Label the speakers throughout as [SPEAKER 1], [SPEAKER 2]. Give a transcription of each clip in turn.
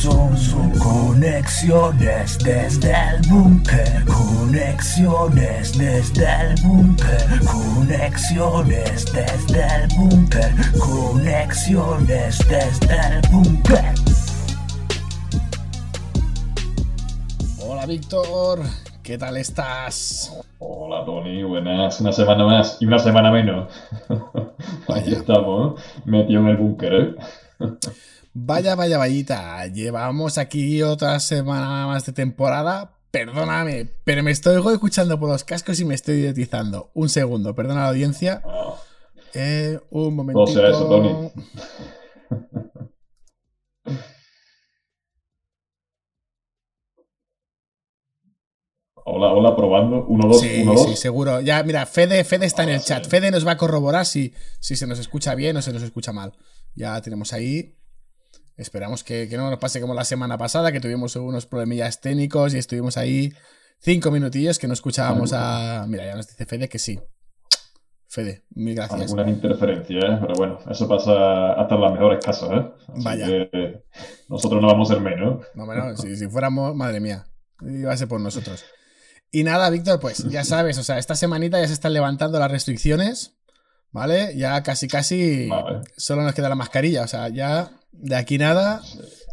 [SPEAKER 1] Son, son conexiones desde el búnker. Conexiones desde el búnker. Conexiones desde el búnker. Conexiones desde el búnker.
[SPEAKER 2] Hola Víctor, ¿qué tal estás?
[SPEAKER 3] Hola Tony, buenas. Una semana más y una semana menos. Aquí estamos, metido en el búnker, ¿eh?
[SPEAKER 2] Vaya, vaya, vayita. Llevamos aquí otra semana más de temporada. Perdóname, pero me estoy escuchando por los cascos y me estoy idiotizando. Un segundo, perdona a la audiencia.
[SPEAKER 3] Ah,
[SPEAKER 2] Eh, un
[SPEAKER 3] no
[SPEAKER 2] momentito.
[SPEAKER 3] será eso, Tony. Hola, hola, probando. 1, 2,
[SPEAKER 2] Sí,
[SPEAKER 3] 1, 2.
[SPEAKER 2] sí, seguro. Ya, mira, Fede, Fede está en el chat. Fede nos va a corroborar si, si se nos escucha bien o se nos escucha mal. Ya tenemos ahí. Esperamos que, que no nos pase como la semana pasada, que tuvimos unos problemillas técnicos y estuvimos ahí cinco minutillos que no escuchábamos a. Mira, ya nos dice Fede que sí. Fede, mil gracias.
[SPEAKER 3] Algunas interferencias, ¿eh? pero bueno, eso pasa hasta en las mejores casas, ¿eh? Así
[SPEAKER 2] Vaya.
[SPEAKER 3] que nosotros no vamos a ser menos.
[SPEAKER 2] No, bueno, si, si fuéramos, madre mía, iba a ser por nosotros. Y nada, Víctor, pues ya sabes, o sea, esta semanita ya se están levantando las restricciones, ¿vale? Ya casi, casi
[SPEAKER 3] Vale.
[SPEAKER 2] solo nos queda la mascarilla, o sea, ya de aquí nada,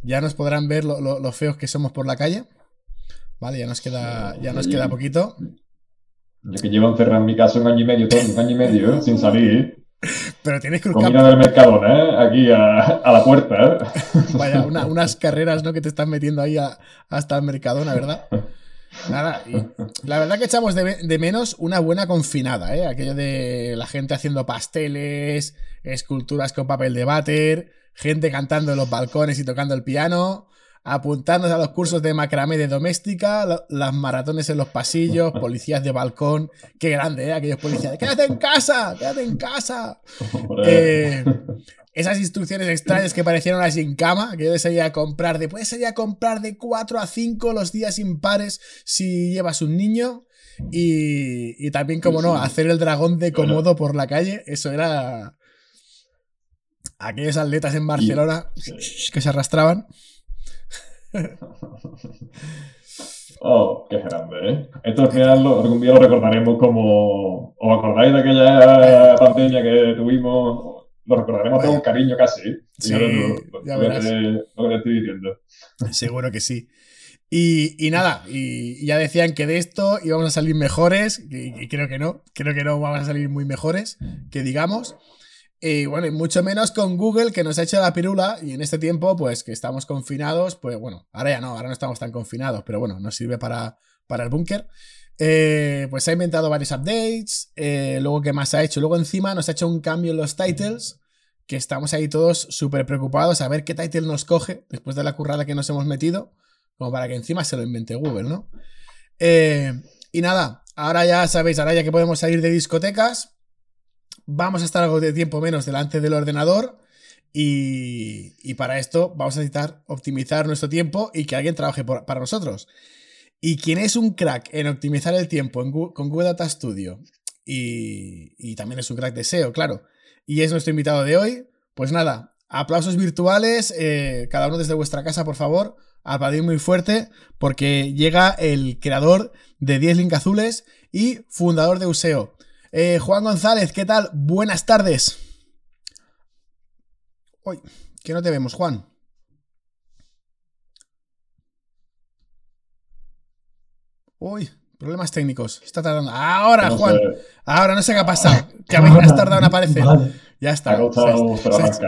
[SPEAKER 2] ya nos podrán ver lo, lo- lo feos que somos por la calle, ¿vale? Ya nos queda, ya nos queda poquito.
[SPEAKER 3] Yo que llevo encerrado en mi casa un año y medio, Tony, un año y medio, ¿eh? sin salir.
[SPEAKER 2] Pero tienes que
[SPEAKER 3] Comida del Mercadona, ¿eh? Aquí a, a la puerta, ¿eh?
[SPEAKER 2] Vaya, una- unas carreras, ¿no? Que te están metiendo ahí a- hasta el Mercadona, ¿verdad? Nada, y la verdad que echamos de, de menos una buena confinada, ¿eh? Aquello de la gente haciendo pasteles, esculturas con papel de váter, gente cantando en los balcones y tocando el piano, apuntándose a los cursos de macramé de doméstica, lo- las maratones en los pasillos, policías de balcón. Qué grande, ¿eh? Aquellos policías de ¡Quédate en casa! ¡Quédate en casa! Eh, esas instrucciones extrañas que parecieron así en cama, que yo salir a comprar de, puedes salir a comprar de 4 a 5 los días impares si llevas un niño. Y, y también, como no, hacer el dragón de. Komodo por la calle, eso era aquellos atletas en Barcelona que se arrastraban.
[SPEAKER 3] Oh, qué grande, ¿eh? Esto al final lo- algún día lo recordaremos como... ¿Os acordáis de aquella pandemia que tuvimos? Lo recordaremos con cariño casi. ¿eh?
[SPEAKER 2] Sí, ya
[SPEAKER 3] lo, que
[SPEAKER 2] verás.
[SPEAKER 3] lo que estoy diciendo.
[SPEAKER 2] Seguro que sí. Y, y nada, y, y ya decían que de esto íbamos a salir mejores, y, y creo que no, creo que no vamos a salir muy mejores, que digamos. Y bueno, y mucho menos con Google que nos ha hecho la pirula y en este tiempo, pues que estamos confinados, pues bueno, ahora ya no, ahora no estamos tan confinados, pero bueno, nos sirve para, para el búnker. Eh, pues ha inventado varios updates, eh, luego qué más ha hecho, luego encima nos ha hecho un cambio en los titles, que estamos ahí todos súper preocupados a ver qué title nos coge después de la currada que nos hemos metido, como para que encima se lo invente Google, ¿no? Eh, y nada, ahora ya sabéis, ahora ya que podemos salir de discotecas, vamos a estar algo de tiempo menos delante del ordenador y, para esto vamos a necesitar optimizar nuestro tiempo y que alguien trabaje para nosotros. Y quien es un crack en optimizar el tiempo con Google Data Studio y, y también es un crack de SEO, claro, y es nuestro invitado de hoy, pues nada, aplausos virtuales, eh, cada uno desde vuestra casa, por favor, aplaudir muy fuerte porque llega el creador de 10 Link Azules y fundador de Useo. Eh, Juan González, ¿qué tal? Buenas tardes. Uy, que no te vemos, Juan. Uy, problemas técnicos. Está tardando. Ahora,
[SPEAKER 3] No
[SPEAKER 2] Juan.
[SPEAKER 3] sé,
[SPEAKER 2] Ahora no sé qué ha pasado. Que habéis has tardado en aparecer.
[SPEAKER 4] Vale.
[SPEAKER 2] Ya
[SPEAKER 3] ha
[SPEAKER 2] está. Se- se-.
[SPEAKER 4] Gracias,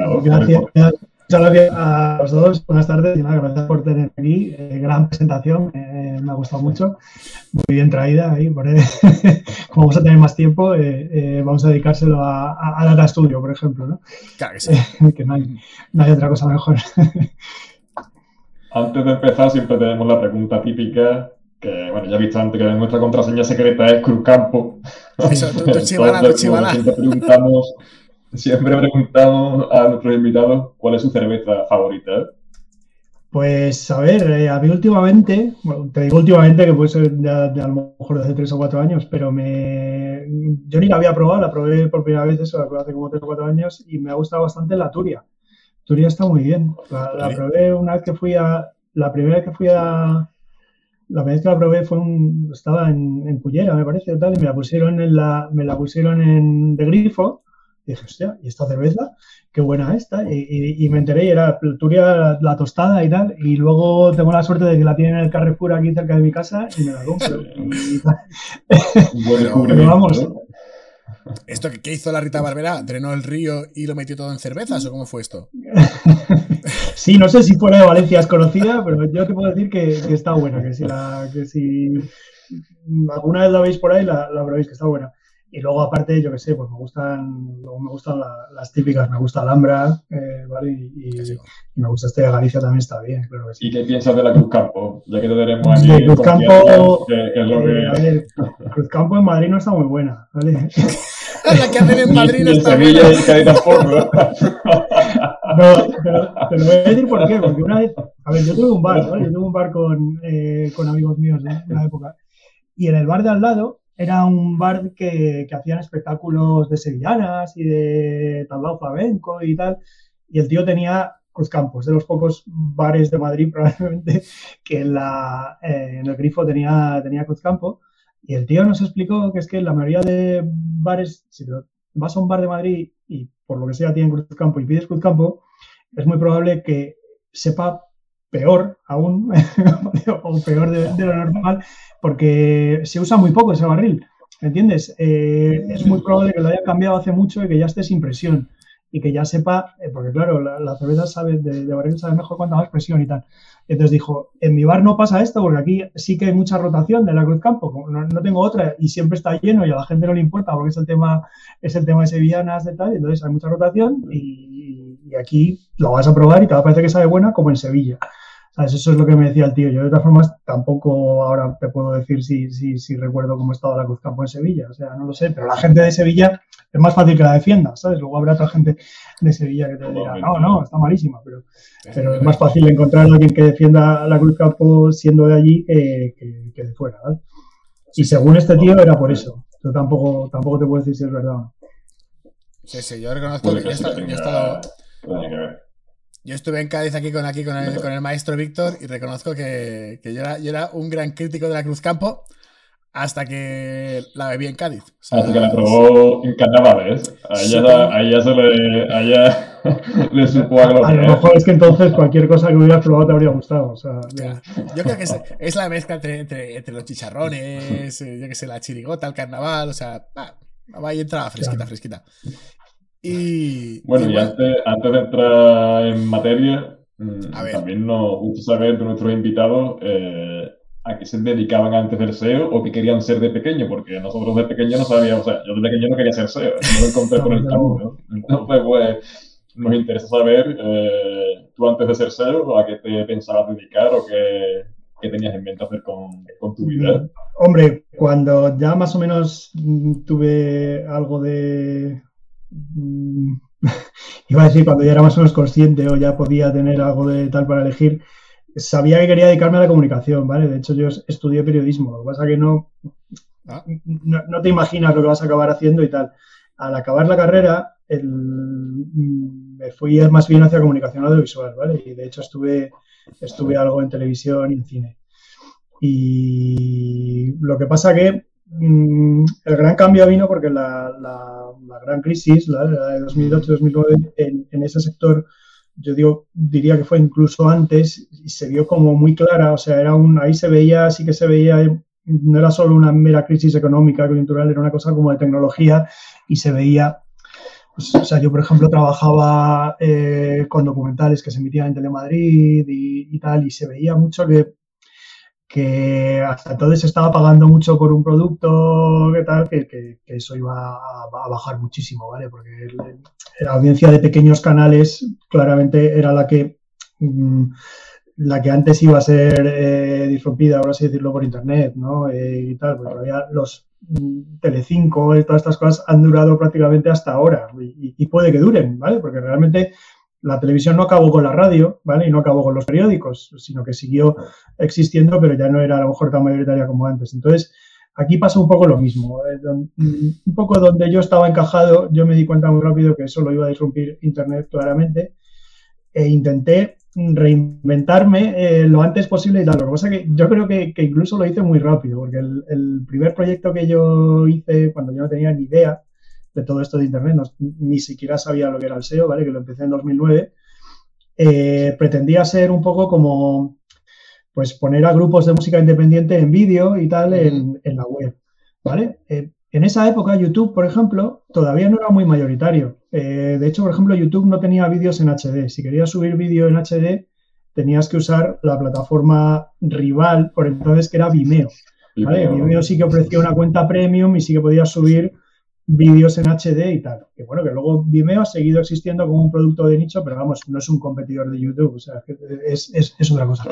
[SPEAKER 4] muchas gracias a los dos. Buenas tardes y nada, gracias por tener aquí. Eh, gran presentación, eh, me ha gustado mucho. Muy bien traída ahí. por- como vamos a tener más tiempo, eh, eh, vamos a dedicárselo a, a, a Data Studio, por ejemplo, ¿no?
[SPEAKER 2] Claro que sí.
[SPEAKER 4] que no hay, no hay otra cosa mejor.
[SPEAKER 3] Antes de empezar, siempre tenemos la pregunta típica, que, bueno, ya he visto antes que nuestra contraseña secreta es Cruzcampo.
[SPEAKER 2] Eso, tú- tú chivala, tú
[SPEAKER 3] Entonces,
[SPEAKER 2] chivala.
[SPEAKER 3] bueno, siempre preguntamos, siempre preguntamos a nuestros invitados cuál es su cerveza favorita.
[SPEAKER 4] Pues a ver, eh, a mí últimamente, bueno, te digo últimamente que puede ser de a lo mejor de hace tres o cuatro años, pero me yo ni la había probado, la probé por primera vez eso, la probé hace como tres o cuatro años y me ha gustado bastante la Turia. Turia está muy bien. La, la probé una vez que fui a. La primera vez que fui a. La primera vez que la probé fue un. Estaba en, en Cullera, me parece, tal, y me la pusieron en la. Me la pusieron en de grifo. Y dije, hostia, ¿y esta cerveza? Qué buena esta. Y, y- y me enteré y era Turia la, tostada y tal. Y luego tengo la suerte de que la tienen en el Carrefour aquí cerca de mi casa y me la compro. Y, y tal.
[SPEAKER 3] Un buen
[SPEAKER 2] Pero-
[SPEAKER 4] vamos.
[SPEAKER 3] ¿no?
[SPEAKER 2] ¿Esto qué hizo la Rita Barbera? ¿Drenó el río y lo metió todo en cervezas o cómo fue esto?
[SPEAKER 4] Sí, no sé si fuera de Valencia es conocida, pero yo te puedo decir que, que está buena, que si, la, que si alguna vez la veis por ahí, la, la probéis, que está buena. Y luego, aparte, yo que sé, pues me gustan, luego me gustan la- las típicas, me gusta Alhambra, eh, ¿vale? Y, y-
[SPEAKER 2] Clásico.
[SPEAKER 4] y me gusta este de Galicia también, está bien, claro que sí.
[SPEAKER 3] ¿Y qué piensas de la Cruz Campo? Ya que te tenemos aquí. En
[SPEAKER 4] Cruz Campo,
[SPEAKER 3] que- que es lo
[SPEAKER 4] Eh, a ver, Cruzcampo en Madrid no está muy buena, ¿vale?
[SPEAKER 2] la que hacen en Madrid no está
[SPEAKER 3] Sevilla
[SPEAKER 2] buena.
[SPEAKER 3] y en Cádiz tampoco. ¿no?
[SPEAKER 4] No, te lo, te lo voy a decir por qué. Porque una vez, a ver, yo tuve un bar, ¿vale? Yo tuve un bar con, eh, con amigos míos de una época. Y en el bar de al lado era un bar que, que hacían espectáculos de sevillanas y de tablao flamenco y tal. Y el tío tenía Cruzcampos, de los pocos bares de Madrid probablemente que en, la, eh, en el grifo tenía, tenía Cruzcampo. Y el tío nos explicó que es que la mayoría de bares, si te vas a un bar de Madrid y por lo que sea tienen Cruzcampo y pides Cruzcampo, es muy probable que sepa peor aún, o peor de, de lo normal, porque se usa muy poco ese barril, ¿me entiendes? Eh, es muy probable que lo haya cambiado hace mucho y que ya esté sin presión y que ya sepa, eh, porque claro, la, la cerveza sabe, de, de barril sabe mejor cuanta más presión y tal. Entonces dijo, en mi bar no pasa esto porque aquí sí que hay mucha rotación de la Cruz Campo, no, no tengo otra y siempre está lleno y a la gente no le importa porque es el tema, es el tema de sevillanas de tal, y entonces hay mucha rotación y, y aquí lo vas a probar y te va a parecer que sabe buena como en Sevilla. ¿Sabes? Eso es lo que me decía el tío. Yo de todas formas tampoco ahora te puedo decir si, si, si recuerdo cómo estaba la Cruz Campo en Sevilla, o sea, no lo sé, pero la gente de Sevilla es más fácil que la defienda, ¿sabes? Luego habrá otra gente de Sevilla que te dirá, no, no, está malísima, pero pero es más fácil encontrar a alguien que defienda la Cruz Campo siendo de allí que, que- que de fuera, ¿vale? Y según este tío era por eso. Yo tampoco, tampoco te puedo decir si es verdad. o no.
[SPEAKER 2] Sí, sí, yo reconozco que
[SPEAKER 3] que sí
[SPEAKER 2] esta- yo
[SPEAKER 3] que ver.
[SPEAKER 2] estuve en Cádiz aquí con, aquí con, el, con el maestro Víctor y reconozco que, que yo, era, yo era un gran crítico de la Cruz Campo hasta que la bebí en Cádiz. O sea,
[SPEAKER 3] Así que la probó en carnavales. A ella,
[SPEAKER 2] Supongo.
[SPEAKER 3] a ella se le, a ella le supo a
[SPEAKER 4] A lo
[SPEAKER 3] gloria.
[SPEAKER 4] mejor es que entonces cualquier cosa que hubieras probado te habría gustado. O sea,
[SPEAKER 2] Ya. Yo creo que es, es la mezcla entre, entre, entre los chicharrones, eh, yo que sé, la chirigota, el carnaval, o sea, ah, va ahí entraba fresquita,
[SPEAKER 4] Claro.
[SPEAKER 2] fresquita. Y,
[SPEAKER 3] Bueno,
[SPEAKER 2] y
[SPEAKER 3] y antes, antes de entrar en materia, mm,
[SPEAKER 2] A ver.
[SPEAKER 3] también nos gusta saber de nuestros invitados eh, a qué se dedicaban antes del SEO o qué querían ser de pequeño, porque nosotros de pequeño no sabíamos, o sea, yo de pequeño no quería ser SEO, no lo encontré por el
[SPEAKER 4] No,
[SPEAKER 3] camino. Entonces, pues, nos interesa saber, eh, tú antes de ser SEO, a qué te pensabas dedicar o qué, qué tenías en mente hacer con, con tu vida.
[SPEAKER 4] Hombre, cuando ya más o menos mm, tuve algo de. Mm, Iba a decir, cuando ya era más o menos consciente o ya podía tener algo de tal para elegir, sabía que quería dedicarme a la comunicación, ¿vale? De hecho, yo estudié periodismo. Lo que pasa que no,
[SPEAKER 2] Ah.
[SPEAKER 4] no, no te imaginas lo que vas a acabar haciendo y tal. Al acabar la carrera, el- me fui más bien hacia comunicación audiovisual, ¿vale? Y de hecho estuve, estuve algo en televisión y en cine. Y lo que pasa que mm, el gran cambio vino porque la, la- la gran crisis, la, la de 2008-2009, en, en ese sector, yo digo, diría que fue incluso antes y se vio como muy clara, o sea, era un, ahí se veía, sí que se veía, no era solo una mera crisis económica, coyuntural, era una cosa como de tecnología y se veía pues, o sea, yo, por ejemplo, trabajaba eh, con documentales que se emitían en Telemadrid y, y tal, y se veía mucho que, que hasta entonces estaba pagando mucho por un producto, que tal, que, eso iba a, bajar muchísimo, ¿vale? Porque la audiencia de pequeños canales claramente era la que mm, la que antes iba a ser eh, disrumpida, por así decirlo, por internet, ¿no? Eh, y tal, porque todavía los mm, Telecinco todas estas cosas han durado prácticamente hasta ahora y puede que duren, ¿vale? Porque realmente la televisión no acabó con la radio, ¿vale? Y no acabó con los periódicos, sino que siguió existiendo, pero ya no era a lo mejor tan mayoritaria como antes. Entonces, aquí pasa un poco lo mismo. eh, mm, Un poco donde yo estaba encajado, yo me di cuenta muy rápido que eso lo iba a disrumpir Internet claramente. e intenté reinventarme eh, lo antes posible y tal. Lo que pasa es que yo creo que, incluso lo hice muy rápido, porque el, primer proyecto que yo hice cuando yo no tenía ni idea de todo esto de Internet, ni siquiera sabía lo que era el SEO, ¿vale? Que lo empecé en 2009, eh, pretendía ser un poco como, pues poner a grupos de música independiente en vídeo y tal en, la web, ¿vale? Eh, en esa época, YouTube, por ejemplo, todavía no era muy mayoritario. Eh, de hecho, por ejemplo, YouTube no tenía vídeos en HD. Si querías subir vídeo en HD, tenías que usar la plataforma rival por entonces, que era Vimeo. Vimeo sí que ofrecía una cuenta premium y sí que podías subir vídeos en HD y tal. Que bueno, que luego Vimeo ha seguido existiendo como un producto de nicho, pero vamos, no es un competidor de YouTube, o sea, es, es, es otra cosa.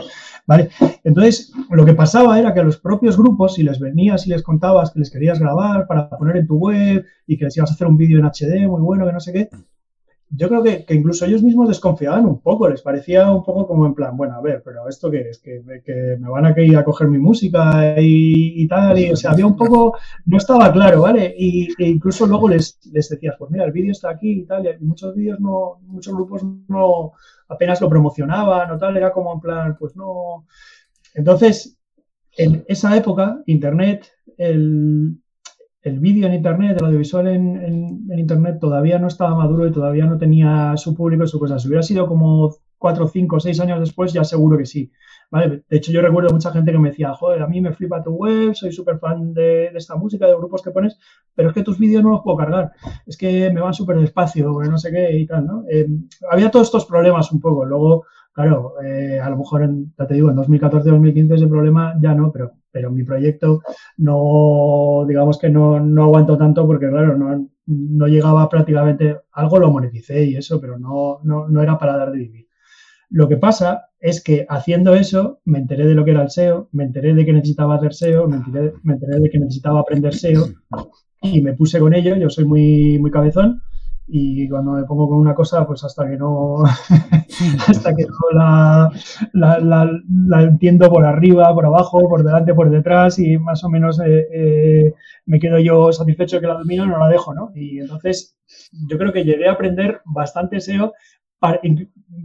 [SPEAKER 4] ¿Vale? Entonces, lo que pasaba era que a los propios grupos, si les venías y les contabas que les querías grabar para poner en tu web y que les ibas a hacer un vídeo en HD muy bueno, que no sé qué, yo creo que, incluso ellos mismos desconfiaban un poco, les parecía un poco como en plan, bueno, a ver, pero esto qué es, que, me van a ir a coger mi música y, tal, y o sea, había un poco, no estaba claro, ¿vale? Y, e incluso luego les, les decías, pues mira, el vídeo está aquí y tal, y muchos vídeos no, muchos grupos no apenas lo promocionaban o tal, era como en plan, pues no. Entonces, en esa época, Internet, el, el vídeo en Internet, el audiovisual en, Internet todavía no estaba maduro y todavía no tenía su público y su cosa. Si hubiera sido como cuatro, cinco, seis años después, ya seguro que sí. De hecho, yo recuerdo mucha gente que me decía, joder, a mí me flipa tu web, soy súper fan de, esta música, de grupos que pones, pero es que tus vídeos no los puedo cargar. Es que me van súper despacio, no sé qué y tal, ¿no? Eh, había todos estos problemas un poco. Luego, claro, eh, a lo mejor, en, ya te digo, en 2014-2015 ese problema ya no, pero pero mi proyecto no, digamos que no, no aguantó tanto porque, claro, no, no, llegaba prácticamente, algo lo moneticé y eso, pero no, no, no era para dar de vivir. Lo que pasa es que haciendo eso me enteré de lo que era el SEO, me enteré de que necesitaba hacer SEO, me enteré, me enteré de que necesitaba aprender SEO y me puse con ello, yo soy muy, muy cabezón y cuando me pongo con una cosa, pues hasta que no, hasta que no la, la, entiendo por arriba, por abajo, por delante, por detrás y más o menos eh, eh, me quedo yo satisfecho que la domino y no la dejo, ¿no? Y entonces yo creo que llegué a aprender bastante SEO,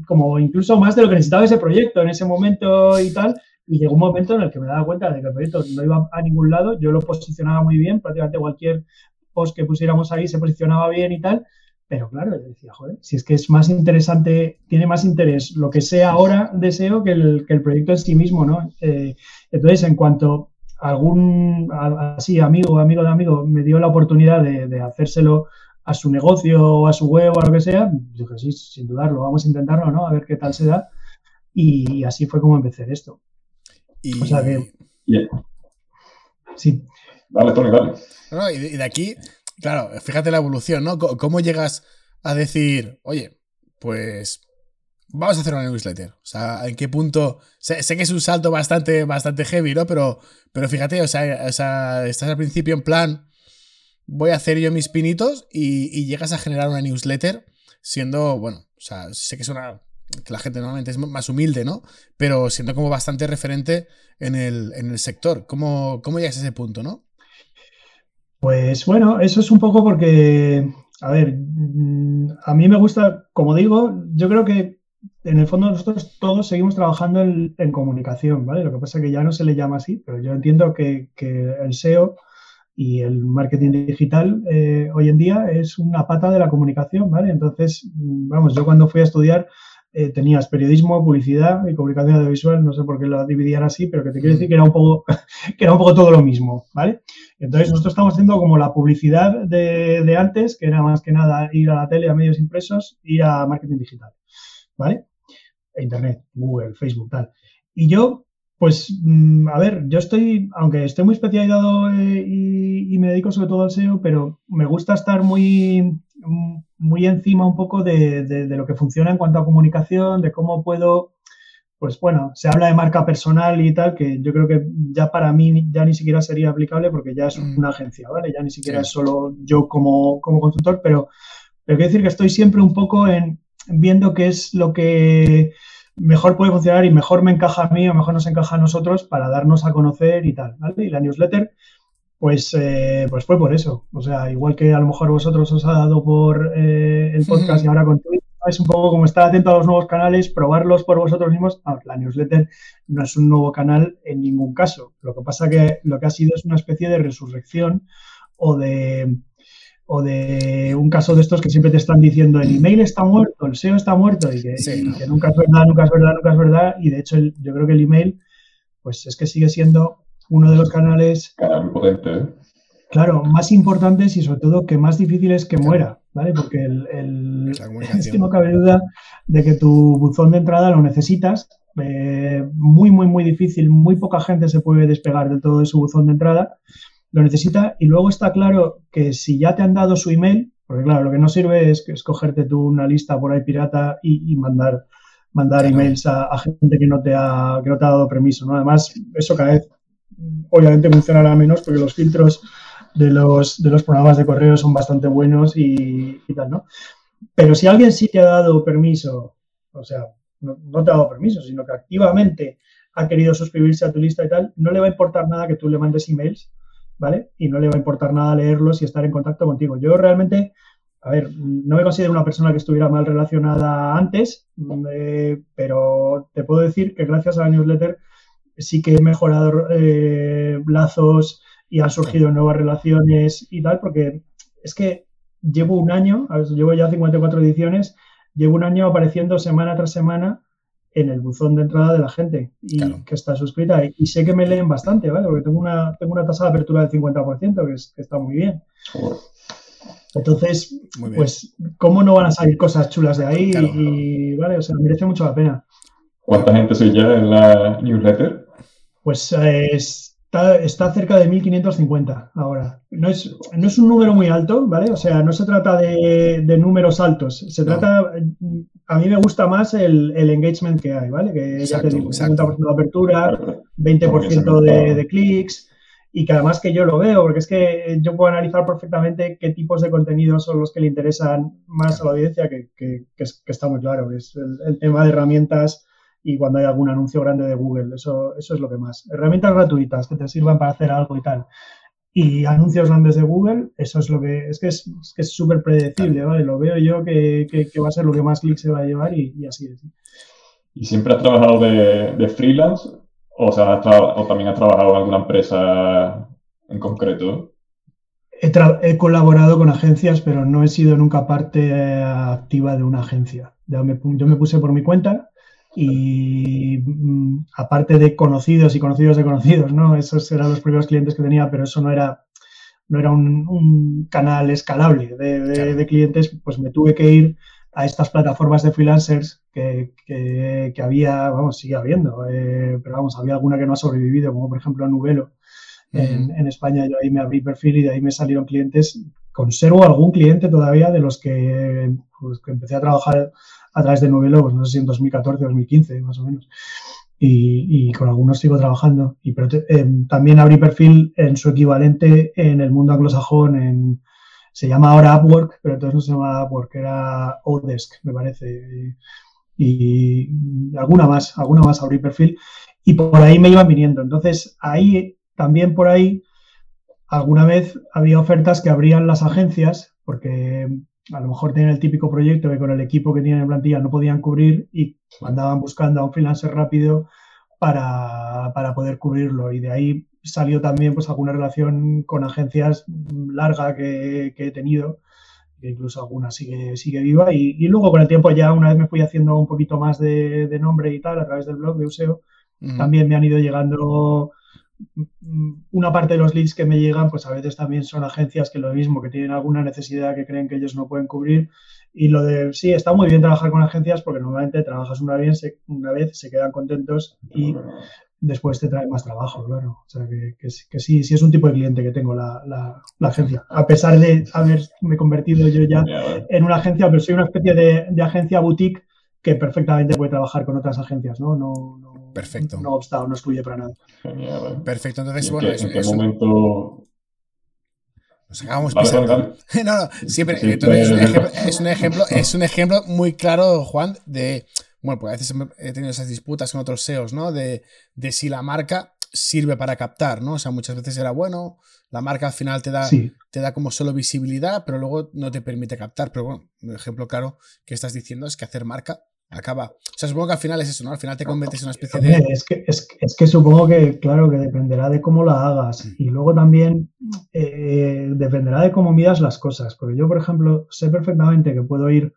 [SPEAKER 4] como incluso más de lo que necesitaba ese proyecto en ese momento y tal, y llegó un momento en el que me daba cuenta de que el proyecto no iba a ningún lado, yo lo posicionaba muy bien, prácticamente cualquier post que pusiéramos ahí se posicionaba bien y tal, pero claro, yo decía, joder, si es que es más interesante, tiene más interés lo que sea ahora deseo que el, que el proyecto en sí mismo, ¿no? Eh, entonces, en cuanto algún así amigo, amigo de amigo me dio la oportunidad de, hacérselo a su negocio o a su web o a lo que sea, dije, sí, sin dudarlo, vamos a intentarlo, ¿no? A ver qué tal se da. Y así fue como empecé esto.
[SPEAKER 2] Y... O sea que...
[SPEAKER 4] Sí.
[SPEAKER 3] Dale, Tony, dale.
[SPEAKER 2] y de aquí Claro, fíjate la evolución, ¿no? ¿Cómo llegas a decir, oye, pues vamos a hacer una newsletter? O sea, ¿en qué punto? Sé, que es un salto bastante, bastante heavy, ¿no? Pero, pero fíjate, o sea, estás al principio en plan, voy a hacer yo mis pinitos y, llegas a generar una newsletter siendo, bueno, o sea, sé que es una que la gente normalmente es más humilde, ¿no? Pero siendo como bastante referente en el, en el sector. ¿Cómo, ¿Cómo llegas a ese punto, no?
[SPEAKER 4] Pues bueno, eso es un poco porque, a ver, mm, a mí me gusta, como digo, yo creo que en el fondo nosotros todos seguimos trabajando en, comunicación, ¿vale? Lo que pasa es que ya no se le llama así, pero yo entiendo que, el SEO y el marketing digital eh, hoy en día es una pata de la comunicación, ¿vale? Entonces, mm, vamos, yo cuando fui a estudiar eh, tenías periodismo, publicidad y comunicación audiovisual, no sé por qué lo dividían así, pero que te quiero decir que era un poco, que era un poco todo lo mismo, ¿vale? Entonces nosotros estamos haciendo como la publicidad de, de antes, que era más que nada ir a la tele, a medios impresos, ir a marketing digital, ¿vale? Internet, Google, Facebook, tal. Y yo, pues, mm, a ver, yo estoy, aunque estoy muy especializado eh, y, y, me dedico sobre todo al SEO, pero me gusta estar muy, muy encima un poco de, lo que funciona en cuanto a comunicación, de cómo puedo, pues bueno, se habla de marca personal y tal, que yo creo que ya para mí ya ni siquiera sería aplicable porque ya es mm. una agencia, ¿vale? Ya ni siquiera es solo yo como, como consultor, pero, pero quiero decir que estoy siempre un poco en viendo qué es lo que mejor puede funcionar y mejor me encaja a mí o mejor nos encaja a nosotros para darnos a conocer y tal, ¿vale? Y la newsletter pues, eh, pues fue por eso. O sea, igual que a lo mejor vosotros os ha dado por eh, el podcast y ahora con Twitch, es un poco como estar atento a los nuevos canales, probarlos por vosotros mismos. la newsletter no es un nuevo canal en ningún caso. Lo que pasa que lo que ha sido es una especie de resurrección o de, o de un caso de estos que siempre te están diciendo el email está muerto, el SEO está muerto y que, nunca es verdad, nunca es verdad, nunca es verdad. Y de hecho yo creo que el email pues es que sigue siendo uno de los canales...
[SPEAKER 3] ¿eh?
[SPEAKER 4] Claro, más importantes y sobre todo que más difícil es que muera, ¿vale? Porque el, es que no cabe duda de que tu buzón de entrada lo necesitas. Eh, muy, muy, muy difícil. Muy poca gente se puede despegar de todo de su buzón de entrada. Lo necesita y luego está claro que si ya te han dado su email, porque claro, lo que no sirve es escogerte tú una lista por ahí pirata y, mandar mandar emails a, gente que no te ha que no te ha dado permiso, ¿no? Además, eso cada vez obviamente funcionará menos porque los filtros de los, de los programas de correo son bastante buenos y, tal, ¿no? Pero si alguien sí te ha dado permiso, o sea, no, te ha dado permiso, sino que activamente ha querido suscribirse a tu lista y tal, no le va a importar nada que tú le mandes emails, ¿vale? Y no le va a importar nada leerlos y estar en contacto contigo. Yo realmente, a ver, no me considero una persona que estuviera mal relacionada antes, eh, pero te puedo decir que gracias a la newsletter sí que he mejorado eh, lazos, y han surgido nuevas relaciones y tal, porque es que llevo un año, llevo ya 54 ediciones, llevo un año apareciendo semana tras semana en el buzón de entrada de la gente y que está suscrita. Y, sé que me leen bastante, ¿vale? Porque tengo una, tengo una tasa de apertura del 50%, que, es, que está muy bien. Entonces, pues, ¿cómo no van a salir cosas chulas de ahí? Y, vale, o sea, merece mucho la pena.
[SPEAKER 3] ¿Cuánta gente soy ya en la newsletter?
[SPEAKER 4] Pues es Está, cerca de 1550 ahora. No es, no es un número muy alto, ¿vale? O sea, no se trata de, números altos. Se trata. A mí me gusta más el, engagement que hay, ¿vale? Que ya te digo, 50% de apertura, 20% de, de clics y que además que yo lo veo, porque es que yo puedo analizar perfectamente qué tipos de contenidos son los que le interesan más a la audiencia, que, que, está muy claro. Es el, tema de herramientas y cuando hay algún anuncio grande de Google. Eso, eso es lo que más. Herramientas gratuitas que te sirvan para hacer algo y tal. Y anuncios grandes de Google, eso es lo que es que es súper predecible, ¿vale? Lo veo yo que, que, va a ser lo que más clics se va a llevar y, así es.
[SPEAKER 3] ¿Y siempre has trabajado de, freelance? O, sea, ¿O también has trabajado en alguna empresa en concreto?
[SPEAKER 4] He, he, colaborado con agencias, pero no he sido nunca parte activa de una agencia. yo me puse por mi cuenta y mm, aparte de conocidos y conocidos de conocidos, ¿no? Esos eran los primeros clientes que tenía, pero eso no era, no era un, canal escalable de, clientes, pues me tuve que ir a estas plataformas de freelancers que, que, había, vamos, sigue habiendo, eh, pero vamos, había alguna que no ha sobrevivido, como por ejemplo Nubelo. en, en, España yo ahí me abrí perfil y de ahí me salieron clientes. Conservo algún cliente todavía de los que, pues, que empecé a trabajar a través de Novelo, pues no sé si en 2014, 2015, más o menos. Y, con algunos sigo trabajando. Y eh, también abrí perfil en su equivalente en el mundo anglosajón, se llama ahora Upwork, pero entonces no se llama Upwork, era Odesk, me parece. Y, alguna más, alguna más abrí perfil. Y por ahí me iban viniendo. Entonces, ahí, también por ahí, alguna vez había ofertas que abrían las agencias, porque a lo mejor tienen el típico proyecto que con el equipo que tienen en plantilla no podían cubrir y andaban buscando a un freelancer rápido para, poder cubrirlo. Y de ahí salió también pues alguna relación con agencias larga que, he tenido, que incluso alguna sigue, sigue viva. Y, luego con el tiempo ya una vez me fui haciendo un poquito más de, nombre y tal a través del blog de Useo, también me han ido llegando una parte de los leads que me llegan, pues a veces también son agencias que lo mismo, que tienen alguna necesidad que creen que ellos no pueden cubrir. Y lo de, sí, está muy bien trabajar con agencias porque normalmente trabajas una vez, una vez se quedan contentos y después te traen más trabajo, claro. O sea, que, que, sí, sí es un tipo de cliente que tengo la, la, agencia. A pesar de haberme convertido yo ya en una agencia, pero soy una especie de, de agencia boutique que perfectamente puede trabajar con otras agencias, ¿no? No, no
[SPEAKER 2] Perfecto.
[SPEAKER 4] No obsta no excluye para nada.
[SPEAKER 3] Genial.
[SPEAKER 2] Perfecto, entonces, bueno,
[SPEAKER 3] ¿En qué, momento
[SPEAKER 2] nos acabamos pisando. no, no, siempre. Entonces, es, un ejemplo, es, un ejemplo, muy claro, Juan, de. Bueno, pues a veces he tenido esas disputas con otros SEOs, ¿no? De, de si la marca sirve para captar, ¿no? O sea, muchas veces era bueno, la marca al final te da, te da como solo visibilidad, pero luego no te permite captar. Pero bueno, un ejemplo claro que estás diciendo es que hacer marca acaba. O sea, supongo que al final es eso, ¿no? Al final te conviertes en una especie de.
[SPEAKER 4] Es que, es, que supongo que, claro, que dependerá de cómo la hagas. Mm. Y luego también eh, dependerá de cómo midas las cosas. Porque yo, por ejemplo, sé perfectamente que puedo ir,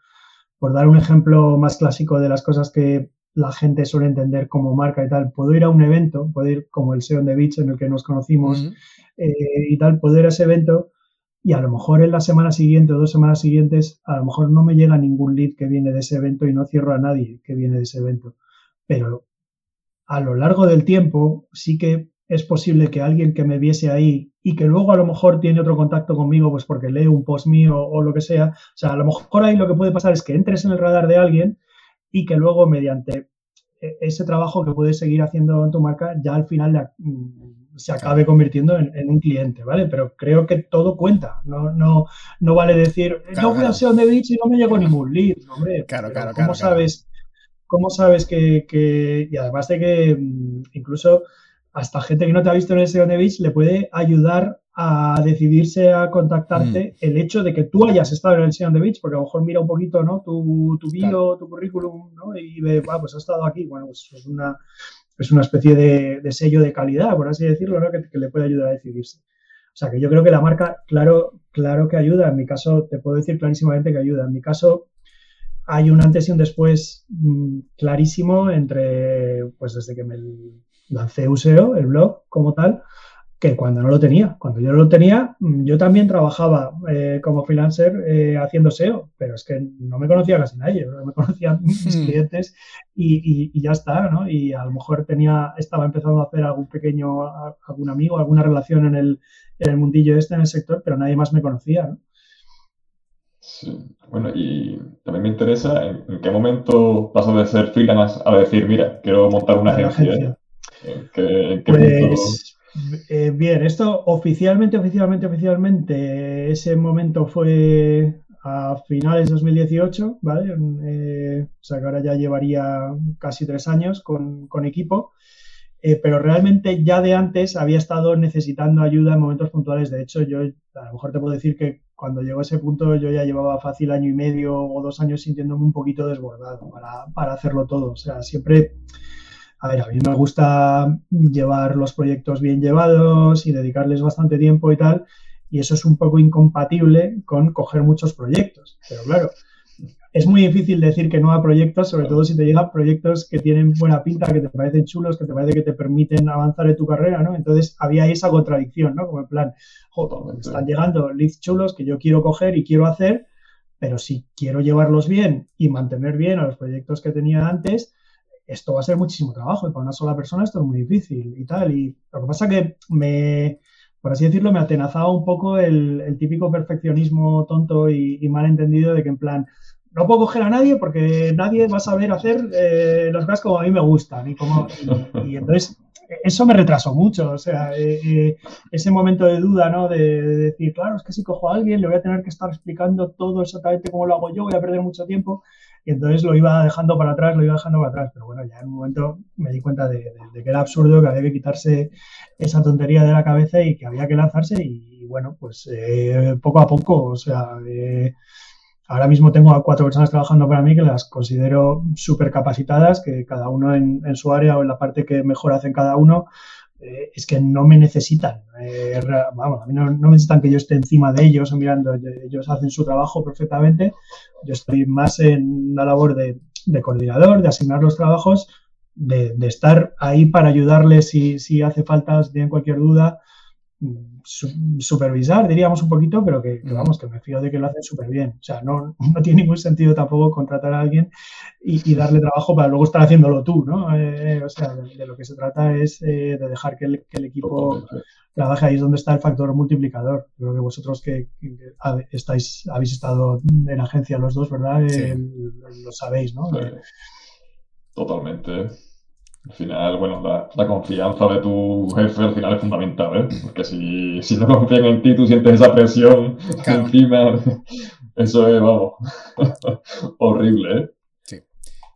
[SPEAKER 4] por dar un ejemplo más clásico de las cosas que la gente suele entender como marca y tal, puedo ir a un evento, puedo ir como el SEO de Beach en el que nos conocimos eh, y tal, puedo ir a ese evento y a lo mejor en la semana siguiente o dos semanas siguientes, a lo mejor no me llega ningún lead que viene de ese evento y no cierro a nadie que viene de ese evento. Pero a lo largo del tiempo sí que es posible que alguien que me viese ahí y que luego a lo mejor tiene otro contacto conmigo, pues porque lee un post mío o lo que sea, o sea, a lo mejor ahí lo que puede pasar es que entres en el radar de alguien y que luego mediante e, ese trabajo que puedes seguir haciendo en tu marca ya al final mm, se acabe convirtiendo en, un cliente, ¿vale? Pero creo que todo cuenta. No, no, no vale decir, no voy a SEO de Beach y no me llegó ningún lead. Hombre,
[SPEAKER 2] claro, claro,
[SPEAKER 4] ¿cómo sabes, ¿Cómo sabes que, Y además de que mm, incluso hasta gente que no te ha visto en el SEO de Beach le puede ayudar a decidirse a contactarte mm. el hecho de que tú hayas estado en el Sion de Beach, porque a lo mejor mira un poquito ¿no? tu, tu bio, tu currículum, ¿no? y ve, ah, pues ha estado aquí. Bueno, pues es una, es una especie de, sello de calidad, por así decirlo, ¿no? que, le puede ayudar a decidirse. O sea, que yo creo que la marca, claro, claro que ayuda. En mi caso, te puedo decir clarísimamente que ayuda. En mi caso, hay un antes y un después mm, clarísimo entre, pues desde que me lancé Useo, el blog como tal, que cuando no lo tenía. Cuando yo no lo tenía, mm, yo también trabajaba eh, como freelancer eh, haciendo SEO, pero es que no me conocía casi nadie, me conocían mis hmm. clientes y, ya está, ¿no? Y a lo mejor tenía, estaba empezando a hacer algún pequeño, algún amigo, alguna relación en el, en el mundillo este, en el sector, pero nadie más me conocía, ¿no?
[SPEAKER 3] Sí. Bueno, y también me interesa en, qué momento pasó de ser freelance a decir, mira, quiero montar una agencia. ¿En qué,
[SPEAKER 4] pues, eh, bien, esto oficialmente, oficialmente, oficialmente, ese momento fue a finales de 2018, ¿vale? Eh, o sea que ahora ya llevaría casi tres años con, equipo, eh, pero realmente ya de antes había estado necesitando ayuda en momentos puntuales. De hecho, yo a lo mejor te puedo decir que cuando llegó a ese punto yo ya llevaba fácil año y medio o dos años sintiéndome un poquito desbordado para, para hacerlo todo. O sea, siempre a ver, a mí me gusta llevar los proyectos bien llevados y dedicarles bastante tiempo y tal, y eso es un poco incompatible con coger muchos proyectos. Pero claro, es muy difícil decir que no a proyectos, sobre todo si te llegan proyectos que tienen buena pinta, que te parecen chulos, que te parece que te permiten avanzar en tu carrera, ¿no? Entonces había esa contradicción, ¿no? Como en plan, joder, están llegando leads chulos que yo quiero coger y quiero hacer, pero si quiero llevarlos bien y mantener bien a los proyectos que tenía antes, esto va a ser muchísimo trabajo y para una sola persona esto es muy difícil y tal. Y lo que pasa que me, por así decirlo, me atenazaba un poco el, típico perfeccionismo tonto y, mal entendido de que en plan, no puedo coger a nadie porque nadie va a saber hacer eh, las cosas como a mí me gustan. Y, entonces eso me retrasó mucho. O sea, eh, eh, ese momento de duda, ¿no? De, de, decir, claro, es que si cojo a alguien le voy a tener que estar explicando todo exactamente cómo lo hago yo, voy a perder mucho tiempo. Y entonces lo iba dejando para atrás, lo iba dejando para atrás. Pero bueno, ya en un momento me di cuenta de, que era absurdo, que había que quitarse esa tontería de la cabeza y que había que lanzarse. Y, bueno, pues eh, poco a poco, o sea, ahora mismo tengo a cuatro personas trabajando para mí que las considero súper capacitadas, que cada uno en, en, su área o en la parte que mejor hacen cada uno, eh, es que no me necesitan. Eh, vamos, a mí no, necesitan que yo esté encima de ellos mirando. Ellos hacen su trabajo perfectamente. Yo estoy más en la labor de, coordinador, de asignar los trabajos, de, estar ahí para ayudarles si, si hace falta, si tienen cualquier duda supervisar, diríamos un poquito, pero que, vamos, que me fío de que lo hacen súper bien. O sea, no, no, tiene ningún sentido tampoco contratar a alguien y, darle trabajo para luego estar haciéndolo tú, ¿no? Eh, o sea, de, lo que se trata es eh, de dejar que el, equipo trabaje ahí es donde está el factor multiplicador. Creo que vosotros que, estáis, habéis estado en agencia los dos, ¿verdad? Eh, lo sabéis, ¿no?
[SPEAKER 3] Totalmente. Al final, bueno, la, confianza de tu jefe al final es fundamental, ¿eh? Porque si, si no confían en ti, tú sientes esa presión encima. Eso es, vamos, horrible, ¿eh?
[SPEAKER 2] Sí.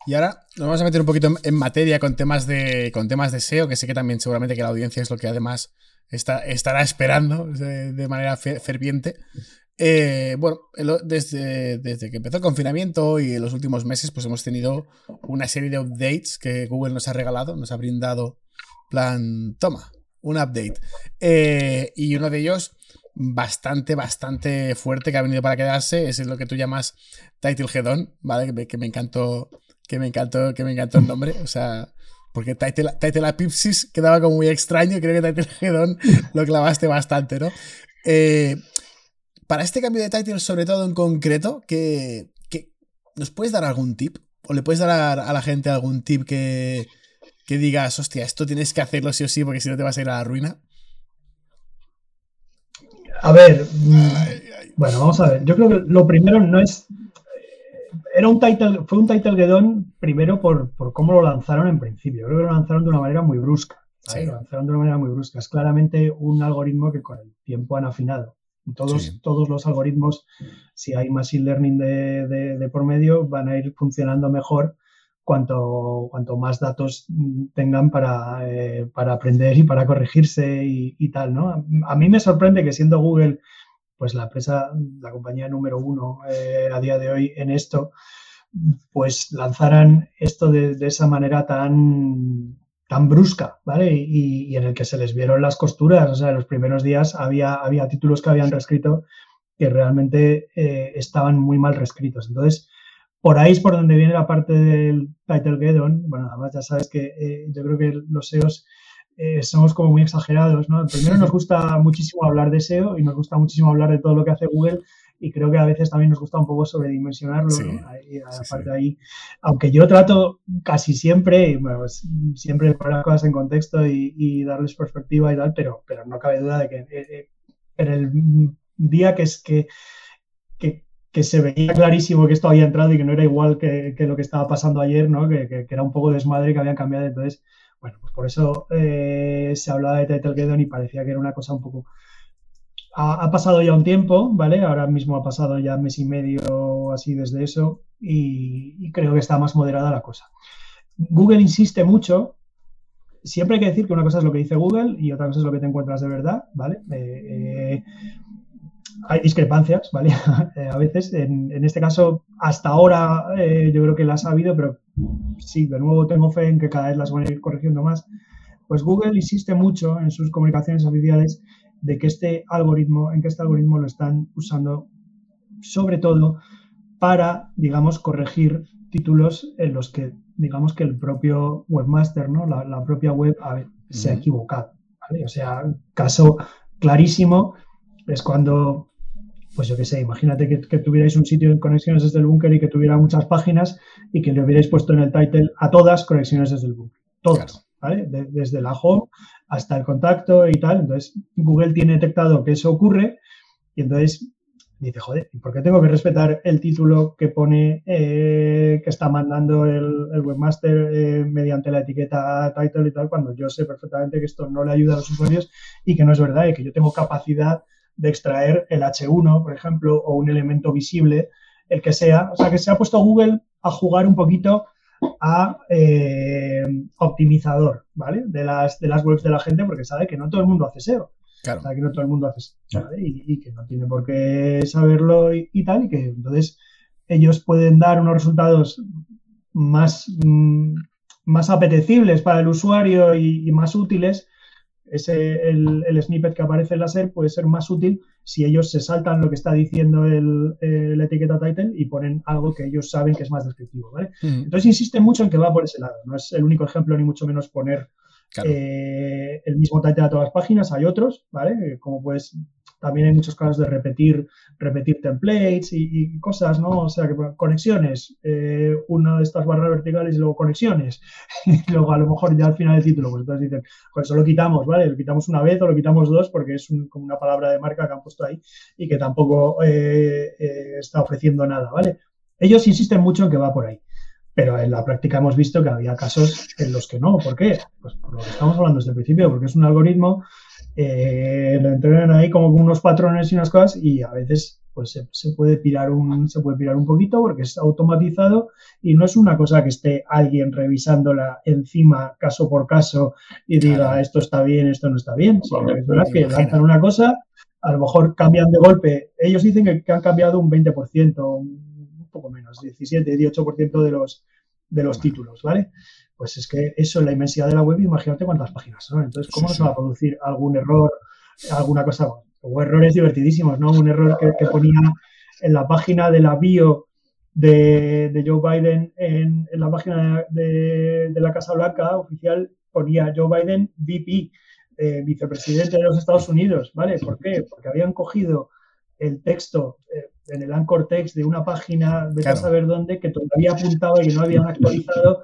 [SPEAKER 2] Y ahora nos vamos a meter un poquito en materia con temas de, con temas de SEO, que sé que también seguramente que la audiencia es lo que además está, estará esperando de, manera ferviente. Eh, bueno, desde, desde, que empezó el confinamiento y en los últimos meses, pues hemos tenido una serie de updates que Google nos ha regalado, nos ha brindado, plan, toma, un update. Eh, y uno de ellos, bastante, bastante fuerte, que ha venido para quedarse, es lo que tú llamas Title Head ¿vale? Que me, encantó, que me encantó, que me encantó el nombre, o sea... Porque Title, Title Apipsis quedaba como muy extraño creo que Title Head lo clavaste bastante, ¿no? Eh, para este cambio de title, sobre todo en concreto, que, ¿nos puedes dar algún tip? ¿O le puedes dar a, la gente algún tip que, que, digas, hostia, esto tienes que hacerlo sí o sí porque si no te vas a ir a la ruina?
[SPEAKER 4] A ver, mm, bueno, vamos a ver. Yo creo que lo primero no es. Era un title, fue un title guedón primero por, por cómo lo lanzaron en principio. Yo creo que lo lanzaron de una manera muy brusca. Lo lanzaron de una manera muy brusca. Es claramente un algoritmo que con el tiempo han afinado. Todos, todos los algoritmos, si hay machine learning de, por medio, van a ir funcionando mejor cuanto, cuanto más datos tengan para, eh, para aprender y para corregirse y, tal, ¿no? A mí me sorprende que siendo Google, pues la empresa, la compañía número uno eh, a día de hoy en esto, pues lanzaran esto de, de esa manera tan, tan brusca, ¿vale? Y, en el que se les vieron las costuras, o sea, en los primeros días había, había títulos que habían reescrito que realmente eh, estaban muy mal reescritos. Entonces, por ahí es por donde viene la parte del title Geddon. Bueno, además ya sabes que eh, yo creo que los SEOs eh, somos como muy exagerados, ¿no? Primero nos gusta muchísimo hablar de SEO y nos gusta muchísimo hablar de todo lo que hace Google y creo que a veces también nos gusta un poco sobredimensionarlo, aparte ahí, aunque yo trato casi siempre, pues, siempre poner las cosas en contexto y, darles perspectiva y tal, pero, pero no cabe duda de que eh, eh, en el día que es que, que, se veía clarísimo que esto había entrado y que no era igual que, lo que estaba pasando ayer, ¿no? Que, era un poco desmadre que habían cambiado, entonces, bueno, pues por eso eh, se hablaba de Title y parecía que era una cosa un poco ha, pasado ya un tiempo, ¿vale? Ahora mismo ha pasado ya mes y medio así desde eso y, creo que está más moderada la cosa. Google insiste mucho. Siempre hay que decir que una cosa es lo que dice Google y otra cosa es lo que te encuentras de verdad, ¿vale? Eh, eh, hay discrepancias, ¿vale? Eh, a veces, en, este caso, hasta ahora yo creo que las ha habido, pero sí, de nuevo tengo fe en que cada vez las van a ir corrigiendo más. Pues Google insiste mucho en sus comunicaciones oficiales de que este algoritmo, en que este algoritmo lo están usando sobre todo para, digamos, corregir títulos en los que, digamos, que el propio webmaster, ¿no? La, propia web se ha equivocado. O sea, caso clarísimo es cuando, pues yo qué sé, imagínate que, tuvierais un sitio de conexiones desde el búnker y que tuviera muchas páginas y que le hubierais puesto en el title a todas conexiones desde el búnker. Todas, desde la home hasta el contacto y tal. Entonces, Google tiene detectado que eso ocurre y entonces dice, joder, ¿y por qué tengo que respetar el título que pone eh, que está mandando el, webmaster eh, mediante la etiqueta title y tal, cuando yo sé perfectamente que esto no le ayuda a los usuarios y que no es verdad y que yo tengo capacidad de extraer el H1, por ejemplo, o un elemento visible, el que sea. O sea, que se ha puesto Google a jugar un poquito a eh, optimizador, ¿vale? De las, de las webs de la gente porque sabe que no todo el mundo hace SEO. Sabe que no todo el mundo hace SEO, ¿vale? y, que no tiene por qué saberlo y, tal, y que entonces ellos pueden dar unos resultados más, mm, más apetecibles para el usuario y, más útiles. Ese, el, el, snippet que aparece en la SER puede ser más útil si ellos se saltan lo que está diciendo el, la etiqueta title y ponen algo que ellos saben que es más descriptivo, ¿vale? Mm. Entonces insiste mucho en que va por ese lado. No es el único ejemplo, ni mucho menos poner eh, el mismo title a todas las páginas. Hay otros, ¿vale? Como puedes también hay muchos casos de repetir, repetir templates y, cosas, ¿no? O sea, que conexiones, eh, una de estas barras verticales y luego conexiones. y luego a lo mejor ya al final del título, pues entonces dicen, pues eso lo quitamos, ¿vale? Lo quitamos una vez o lo quitamos dos porque es como una palabra de marca que han puesto ahí y que tampoco eh, eh, está ofreciendo nada, ¿vale? Ellos insisten mucho en que va por ahí. Pero en la práctica hemos visto que había casos en los que no. ¿Por qué? Pues por lo que estamos hablando desde el principio, porque es un algoritmo eh, lo entrenan ahí como con unos patrones y unas cosas y a veces pues se, puede pirar un, se puede pirar un poquito porque es automatizado y no es una cosa que esté alguien revisándola encima caso por caso y diga esto está bien, esto no está bien. es verdad que lanzan una cosa, a lo mejor cambian de golpe. Ellos dicen que, han cambiado un 20%, un poco menos, 17, 18% de los, de los títulos, ¿vale? Pues es que eso en la inmensidad de la web, imagínate cuántas páginas son. Entonces, ¿cómo se va a producir algún error, alguna cosa? O errores divertidísimos, ¿no? Un error que, ponía en la página de la bio de, Joe Biden, en, la página de, la Casa Blanca oficial, ponía Joe Biden VP, eh, vicepresidente de los Estados Unidos, ¿vale? ¿Por qué? Porque habían cogido el texto eh, en el anchor text de una página, de a saber dónde, que todavía apuntaba y que no habían actualizado,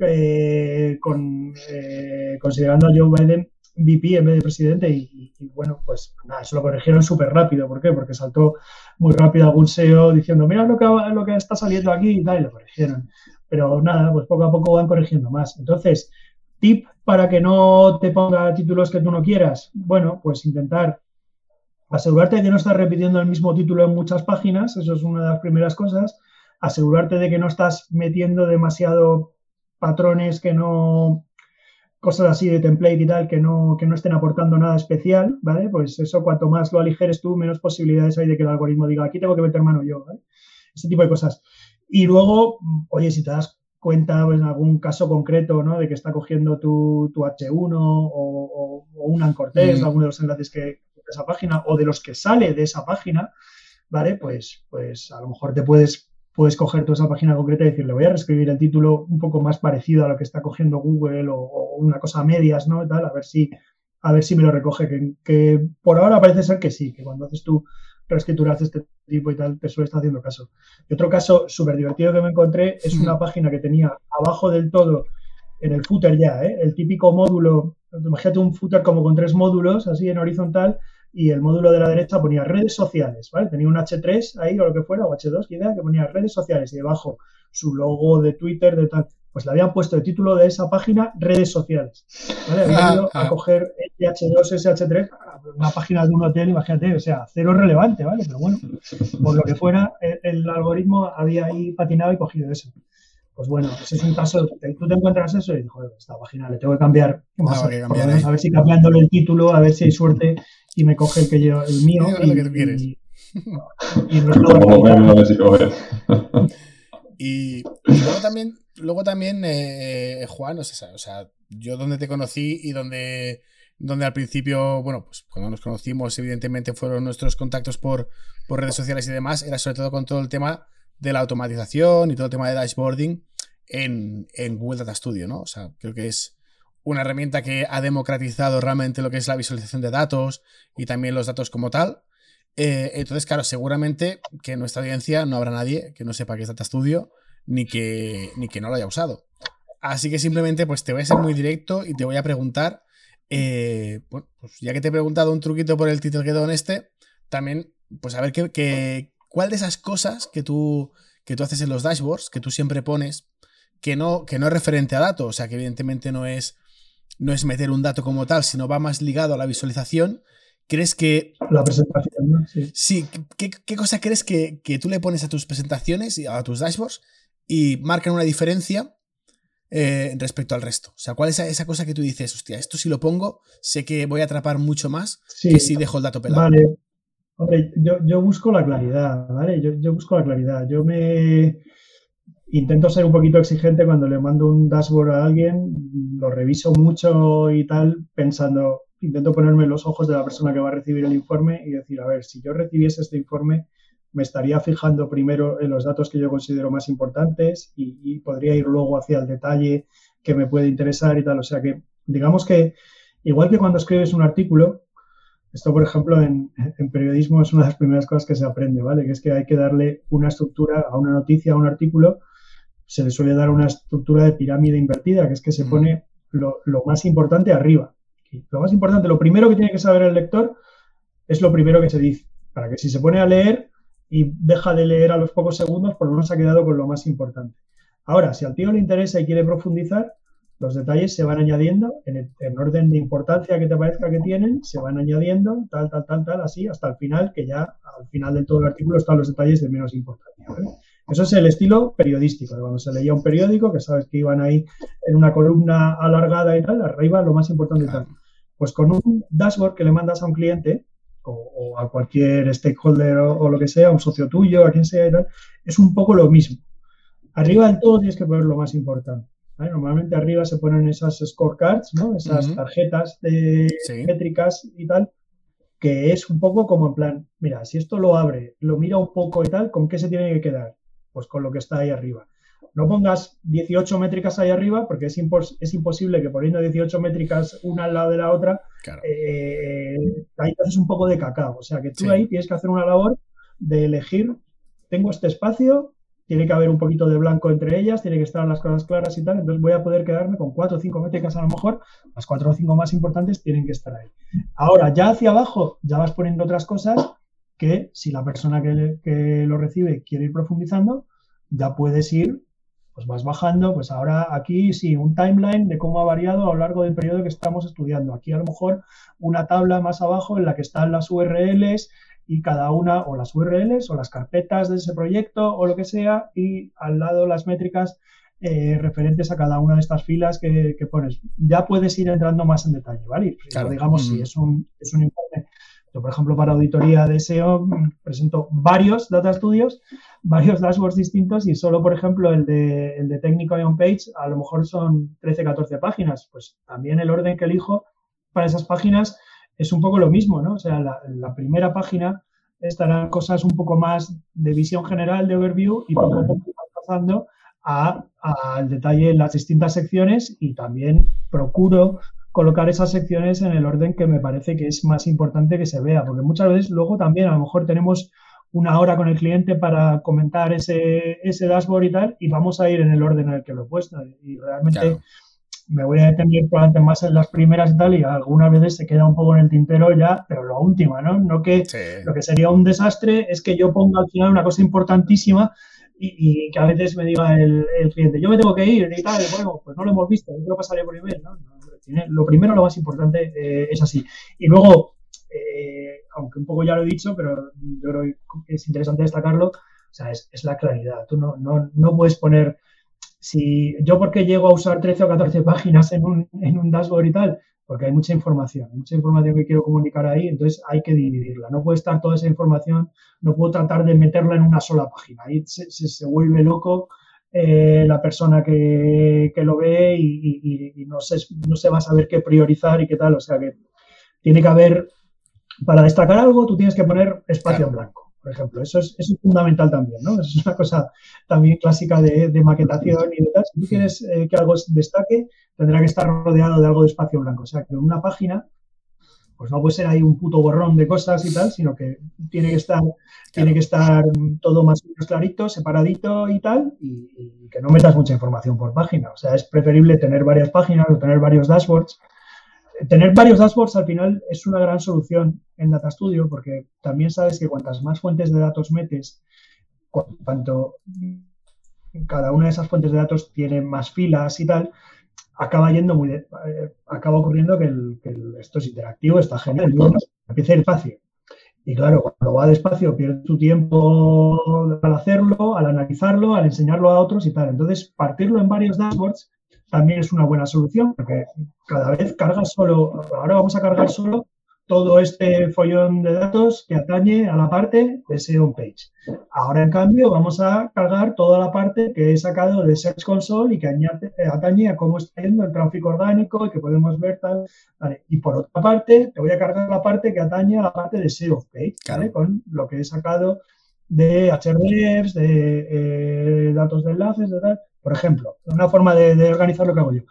[SPEAKER 4] eh, con, eh, considerando a Joe Biden VP en vez de presidente. Y, bueno, pues nada, eso lo corrigieron súper rápido. ¿Por qué? Porque saltó muy rápido algún SEO diciendo, mira lo que, lo que está saliendo aquí y tal, y lo corrigieron. Pero nada, pues poco a poco van corrigiendo más. Entonces, tip para que no te ponga títulos que tú no quieras. Bueno, pues intentar asegurarte de que no estás repitiendo el mismo título en muchas páginas, eso es una de las primeras cosas. Asegurarte de que no estás metiendo demasiado patrones que no, cosas así de template y tal, que no, que no estén aportando nada especial, ¿vale? Pues eso, cuanto más lo aligeres tú, menos posibilidades hay de que el algoritmo diga, aquí tengo que meter mano yo, ¿vale? Ese tipo de cosas. Y luego, oye, si te das cuenta pues, en algún caso concreto, ¿no? De que está cogiendo tu, H1 o, un anchor text, mm. alguno de los enlaces que, esa página o de los que sale de esa página, ¿vale? Pues, pues a lo mejor te puedes, puedes coger toda esa página concreta y decirle, voy a reescribir el título un poco más parecido a lo que está cogiendo Google o, una cosa a medias, ¿no? Tal, a ver si, a ver si me lo recoge, que, por ahora parece ser que sí, que cuando haces tú reescrituras de este tipo y tal, te suele estar haciendo caso. Y otro caso súper divertido que me encontré es una página que tenía abajo del todo, en el footer ya, ¿eh? el típico módulo, imagínate un footer como con tres módulos, así en horizontal, y el módulo de la derecha ponía redes sociales, ¿vale? Tenía un H3 ahí o lo que fuera, o H2, que idea, que ponía redes sociales y debajo su logo de Twitter, de tal. Pues le habían puesto el título de esa página redes sociales. ¿vale? Habían ido a coger el H2, ese H3, una página de un hotel, imagínate, o sea, cero relevante, ¿vale? Pero bueno, por lo que fuera, el, algoritmo había ahí patinado y cogido eso. Pues bueno, ese es un caso, tú te encuentras eso y dices, joder, esta página le tengo que cambiar. a ver si cambiándole el título, a ver si hay suerte y me coge el que yo, el mío.
[SPEAKER 2] y, lo que tú quieres. Y, y, luego también, luego también eh, Juan, o sea, o sea, yo donde te conocí y donde, donde al principio, bueno, pues cuando nos conocimos, evidentemente fueron nuestros contactos por, por redes sociales y demás, era sobre todo con todo el tema de la automatización y todo el tema de dashboarding en, en Google Data Studio, ¿no? O sea, creo que es una herramienta que ha democratizado realmente lo que es la visualización de datos y también los datos como tal. Eh, entonces, claro, seguramente que en nuestra audiencia no habrá nadie que no sepa qué es Data Studio ni que, ni que no lo haya usado. Así que simplemente pues te voy a ser muy directo y te voy a preguntar, eh, pues ya que te he preguntado un truquito por el título que en este, también pues a ver qué, cuál de esas cosas que tú, que tú haces en los dashboards, que tú siempre pones, que no, que no es referente a datos, o sea, que evidentemente no es no es meter un dato como tal, sino va más ligado a la visualización. ¿Crees que...
[SPEAKER 4] La presentación, ¿no?
[SPEAKER 2] Sí. ¿qué, cosa crees que, tú le pones a tus presentaciones y a tus dashboards y marcan una diferencia eh, respecto al resto? O sea, ¿cuál es esa cosa que tú dices, hostia, esto si lo pongo, sé que voy a atrapar mucho más que si dejo el dato pelado?
[SPEAKER 4] Vale. Hombre, yo, busco la claridad, ¿vale? Yo, yo busco la claridad. Yo me intento ser un poquito exigente cuando le mando un dashboard a alguien, lo reviso mucho y tal, pensando, intento ponerme los ojos de la persona que va a recibir el informe y decir, a ver, si yo recibiese este informe, me estaría fijando primero en los datos que yo considero más importantes y, podría ir luego hacia el detalle que me puede interesar y tal. O sea que, digamos que, igual que cuando escribes un artículo, esto, por ejemplo, en, periodismo es una de las primeras cosas que se aprende, ¿vale? Que es que hay que darle una estructura a una noticia, a un artículo, se le suele dar una estructura de pirámide invertida, que es que se mm. pone lo, más importante arriba. lo más importante, lo primero que tiene que saber el lector es lo primero que se dice, para que si se pone a leer y deja de leer a los pocos segundos, por lo menos ha quedado con lo más importante. Ahora, si al tío le interesa y quiere profundizar, los detalles se van añadiendo en, en, orden de importancia que te parezca que tienen, se van añadiendo tal, tal, tal, tal, así, hasta el final, que ya al final de todo el artículo están los detalles de menos importancia. Eso es el estilo periodístico, cuando se leía un periódico, que sabes que iban ahí en una columna alargada y tal, arriba lo más importante y tal. Pues con un dashboard que le mandas a un cliente, o, a cualquier stakeholder o, lo que sea, un socio tuyo, a quien sea y tal, es un poco lo mismo. Arriba del todo tienes que poner lo más importante. Normalmente arriba se ponen esas scorecards, ¿no? esas tarjetas de métricas y tal, que es un poco como en plan, mira, si esto lo abre, lo mira un poco y tal, ¿con qué se tiene que quedar? Pues con lo que está ahí arriba. No pongas 18 métricas ahí arriba, porque es, es imposible que poniendo 18 métricas una al lado de la otra, eh, ahí te haces un poco de cacao. O sea que tú ahí tienes que hacer una labor de elegir, tengo este espacio, tiene que haber un poquito de blanco entre ellas, tiene que estar las cosas claras y tal, entonces voy a poder quedarme con cuatro o cinco métricas a lo mejor, las cuatro o cinco más importantes tienen que estar ahí. Ahora, ya hacia abajo, ya vas poniendo otras cosas que si la persona que, que lo recibe quiere ir profundizando, ya puedes ir, pues vas bajando, pues ahora aquí sí, un timeline de cómo ha variado a lo largo del periodo que estamos estudiando. Aquí a lo mejor una tabla más abajo en la que están las URLs, y cada una, o las URLs o las carpetas de ese proyecto o lo que sea, y al lado las métricas eh, referentes a cada una de estas filas que, pones. Ya puedes ir entrando más en detalle, ¿vale? Digamos, si es un, es un informe. Yo, por ejemplo, para auditoría de SEO mm, presento varios data studios, varios dashboards distintos y solo, por ejemplo, el de, el de técnico y on page, a lo mejor son 13, 14 páginas. Pues también el orden que elijo para esas páginas es un poco lo mismo, ¿no? O sea, la, la primera página estarán cosas un poco más de visión general, de overview, y poco a poco pasando al detalle en las distintas secciones y también procuro colocar esas secciones en el orden que me parece que es más importante que se vea, porque muchas veces luego también a lo mejor tenemos una hora con el cliente para comentar ese, ese dashboard y tal, y vamos a ir en el orden en el que lo he puesto. Y realmente me voy a detener probablemente más en las primeras y tal, y algunas veces se queda un poco en el tintero ya, pero la última, ¿no? No que lo que sería un desastre es que yo ponga al final una cosa importantísima y, que a veces me diga el, cliente, yo me tengo que ir y tal, bueno, pues no lo hemos visto, yo lo pasaré por email, ¿no? Lo primero, lo más importante eh, es así. Y luego, eh, aunque un poco ya lo he dicho, pero yo creo que es interesante destacarlo, o sea, es, la claridad. Tú no, no, no puedes poner si yo porque llego a usar 13 o 14 páginas en un, en un dashboard y tal, porque hay mucha información, mucha información que quiero comunicar ahí, entonces hay que dividirla. No puede estar toda esa información, no puedo tratar de meterla en una sola página. Ahí se, se, vuelve loco eh, la persona que, que lo ve y, y, no, se, no se va a saber qué priorizar y qué tal. O sea que tiene que haber, para destacar algo, tú tienes que poner espacio en blanco por ejemplo. Eso es, fundamental también, ¿no? Es una cosa también clásica de, maquetación y de tal. Si tú quieres eh, que algo destaque, tendrá que estar rodeado de algo de espacio blanco. O sea, que en una página, pues no puede ser ahí un puto borrón de cosas y tal, sino que tiene que estar, tiene que estar todo más clarito, separadito y tal, y, y que no metas mucha información por página. O sea, es preferible tener varias páginas o tener varios dashboards tener varios dashboards al final es una gran solución en Data Studio porque también sabes que cuantas más fuentes de datos metes, cuanto cada una de esas fuentes de datos tiene más filas y tal, acaba yendo muy eh, acaba ocurriendo que, esto es interactivo, está genial, empieza a ir fácil. Y claro, cuando va despacio pierde tu tiempo al hacerlo, al analizarlo, al enseñarlo a otros y tal. Entonces, partirlo en varios dashboards también es una buena solución, porque cada vez cargas solo, ahora vamos a cargar solo todo este follón de datos que atañe a la parte de SEO page. Ahora, en cambio, vamos a cargar toda la parte que he sacado de Search Console y que eh, atañe a cómo está yendo el tráfico orgánico y que podemos ver tal. Y por otra parte, te voy a cargar la parte que atañe a la parte de SEO page, con lo que he sacado de HRDs, de eh, datos de enlaces, de tal por ejemplo. Una forma de, organizar lo que hago yo.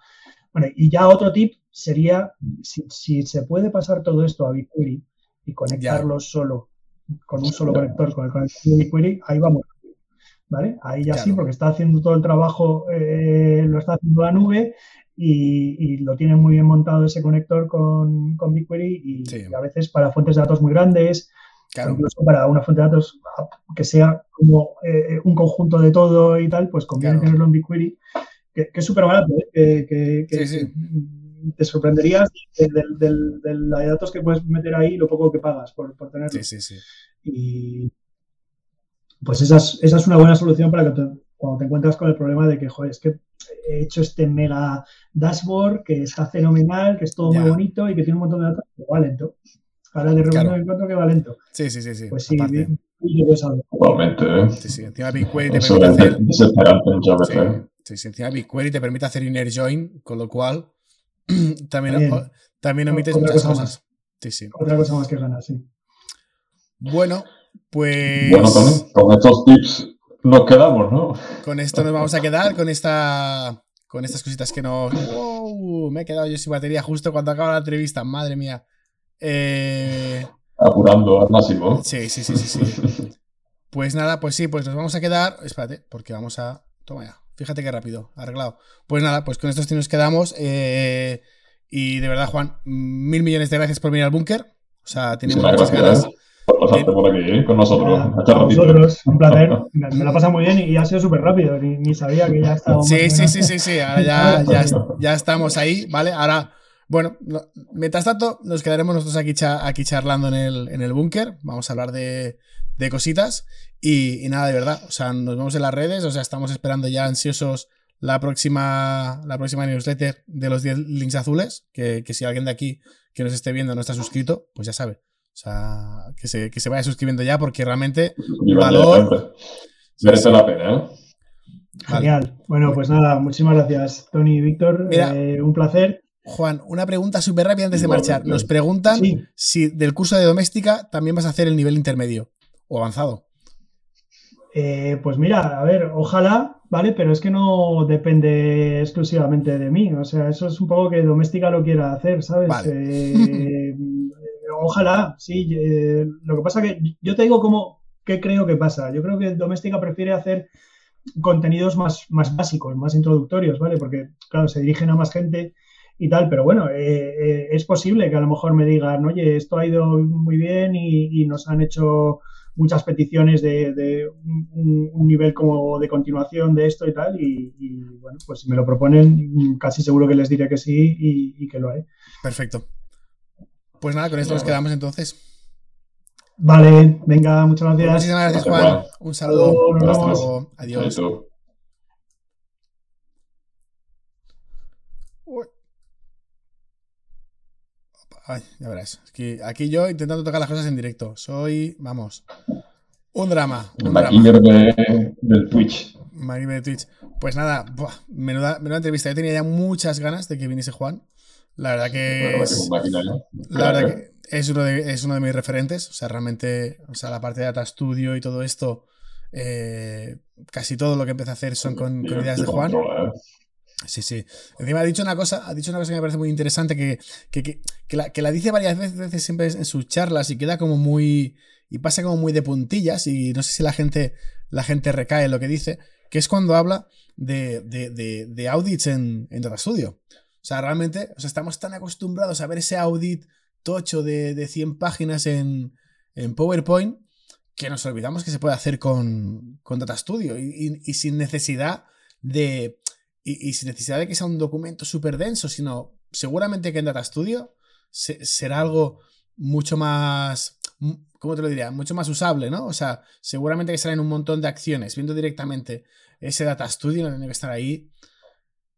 [SPEAKER 4] Bueno, y ya otro tip sería, si, se puede pasar todo esto a BigQuery y conectarlo solo, con un solo conector, con el conector de BigQuery, ahí vamos. ¿Vale? Ahí ya sí, porque está haciendo todo el trabajo, eh, lo está haciendo la nube y, lo tiene muy bien montado ese conector con, con BigQuery y, a veces para fuentes de datos muy grandes, Incluso para una fuente de datos que sea como eh, un conjunto de todo y tal, pues conviene tenerlo en BigQuery que, es súper barato, ¿eh? que,
[SPEAKER 2] Sí, sí.
[SPEAKER 4] Te sorprenderías del, del, del- de datos que puedes meter ahí y lo poco que pagas por, por tenerlo.
[SPEAKER 2] Sí, sí, sí.
[SPEAKER 4] Y pues esa es, esa es una buena solución para que te- cuando te encuentras con el problema de que, joder, es que he hecho este mega dashboard que está fenomenal, que es todo
[SPEAKER 2] Ya.
[SPEAKER 4] muy bonito y que tiene un montón de datos, pero va lento. Ahora de repente
[SPEAKER 2] Claro.
[SPEAKER 4] me encuentro que va lento.
[SPEAKER 2] Sí, sí, sí, sí.
[SPEAKER 4] Pues sí, yo pues algo.
[SPEAKER 3] Totalmente, ¿eh?
[SPEAKER 2] Sí, sí. Encima BigQuery te
[SPEAKER 3] Eso
[SPEAKER 2] permite hacer.
[SPEAKER 3] veces.
[SPEAKER 2] sí, sí, encima BigQuery te permite hacer inner join, con lo cual también,
[SPEAKER 4] También.
[SPEAKER 2] o- también omites
[SPEAKER 4] Otra
[SPEAKER 2] muchas
[SPEAKER 4] cosa
[SPEAKER 2] cosas. Sí, sí.
[SPEAKER 4] Otra cosa más que ganar, sí.
[SPEAKER 2] Bueno, pues
[SPEAKER 3] Bueno, con estos tips nos quedamos, ¿no?
[SPEAKER 2] con esto nos vamos a quedar, con esta con estas cositas que nos... ¡Wow! Me he quedado yo sin batería justo cuando acaba la entrevista, madre mía. Eh,
[SPEAKER 3] Apurando al máximo.
[SPEAKER 2] sí, sí, sí, sí, sí. Pues nada, pues sí, pues nos vamos a quedar... Espérate, porque vamos a... Toma ya, fíjate qué rápido, arreglado. Pues nada, pues con estos nos quedamos. eh, y de verdad, Juan, mil millones de gracias por venir al búnker. O sea, tenemos muchas
[SPEAKER 3] gracias
[SPEAKER 2] ganas.
[SPEAKER 3] por pasarte por aquí ¿eh? con nosotros.
[SPEAKER 4] Un placer. Me, ha pasado muy bien y ha sido súper rápido. Ni, ni sabía que ya estábamos.
[SPEAKER 2] Sí, sí, sí, sí, sí. Ahora ya, ya, ya estamos ahí, ¿vale? Ahora, bueno, no- mientras tanto, nos quedaremos nosotros aquí, cha- aquí charlando en el, en el búnker. Vamos a hablar de, de cositas. Y, y nada, de verdad. O sea, nos vemos en las redes. O sea, estamos esperando ya ansiosos la próxima, la próxima newsletter de los 10 links azules. Que, que si alguien de aquí que nos esté viendo no está suscrito, pues ya sabe. O sea, que se, que se vaya suscribiendo ya porque realmente
[SPEAKER 3] Y
[SPEAKER 2] Valor.
[SPEAKER 3] Merece la pena, ¿eh?
[SPEAKER 4] Genial. Bueno, pues nada, muchísimas gracias, Tony y Víctor.
[SPEAKER 2] Mira.
[SPEAKER 4] Eh, un placer.
[SPEAKER 2] Juan, una pregunta súper rápida antes de marchar. Nos preguntan
[SPEAKER 4] Sí.
[SPEAKER 2] si del curso de doméstica también vas a hacer el nivel intermedio o avanzado.
[SPEAKER 4] Eh, pues mira, a ver, ojalá, ¿vale? Pero es que no depende exclusivamente de mí. O sea, eso es un poco que Doméstica lo quiera hacer, ¿sabes?
[SPEAKER 2] Vale.
[SPEAKER 4] Eh, ojalá, sí. eh, lo que pasa que yo te digo cómo, qué creo que pasa. Yo creo que Doméstica prefiere hacer contenidos más, más básicos, más introductorios, ¿vale? Porque, claro, se dirigen a más gente y tal, pero bueno, es posible que a lo mejor me digan, oye, esto ha ido muy bien y, y nos han hecho muchas peticiones de, de un, un nivel como de continuación de esto y tal, y, y, bueno, pues si me lo proponen, casi seguro que les diré que sí y, y que lo haré.
[SPEAKER 2] Perfecto. Pues nada, con esto nos quedamos entonces.
[SPEAKER 4] Vale, venga, muchas
[SPEAKER 2] Pues
[SPEAKER 4] gracias.
[SPEAKER 2] muchísimas gracias, Juan. Un saludo.
[SPEAKER 4] Hasta luego, nos
[SPEAKER 2] Hasta
[SPEAKER 4] vemos.
[SPEAKER 2] luego. Adiós.
[SPEAKER 3] Chaito.
[SPEAKER 2] Uy. Ay, ya verás. Es que aquí yo intentando tocar las cosas en directo. Soy, vamos, un drama. Un drama.
[SPEAKER 3] De, del Twitch.
[SPEAKER 2] Magribe de Twitch. Pues nada, buah, menuda, menuda entrevista. Yo tenía ya muchas ganas de que viniese Juan. La verdad que
[SPEAKER 3] Bueno,
[SPEAKER 2] es, la verdad que es uno de, es uno de mis referentes. O sea, realmente, o sea, la parte de Data Studio y todo esto, eh, casi todo lo que empecé a hacer son con, con ideas de Juan. Sí, sí. Encima ha dicho una cosa, ha dicho una cosa que me parece muy interesante, que, que, que- que la, la dice varias veces, siempre en sus charlas y queda como muy. y pasa como muy de puntillas, y no sé si la gente, la gente recae en lo que dice, que es cuando habla de, de, de- de audits en, en Data Studio. O sea, realmente, o sea, estamos tan acostumbrados a ver ese audit tocho de, de 100 páginas en, en PowerPoint que nos olvidamos que se puede hacer con, con Data Studio y- y sin necesidad de. Y, y sin necesidad de que sea un documento súper denso, sino seguramente que en Data Studio se- será algo mucho más. m- ¿Cómo te lo diría? Mucho más usable, ¿no? O sea, seguramente que serán un montón de acciones. Viendo directamente ese Data Studio, no tiene que estar ahí.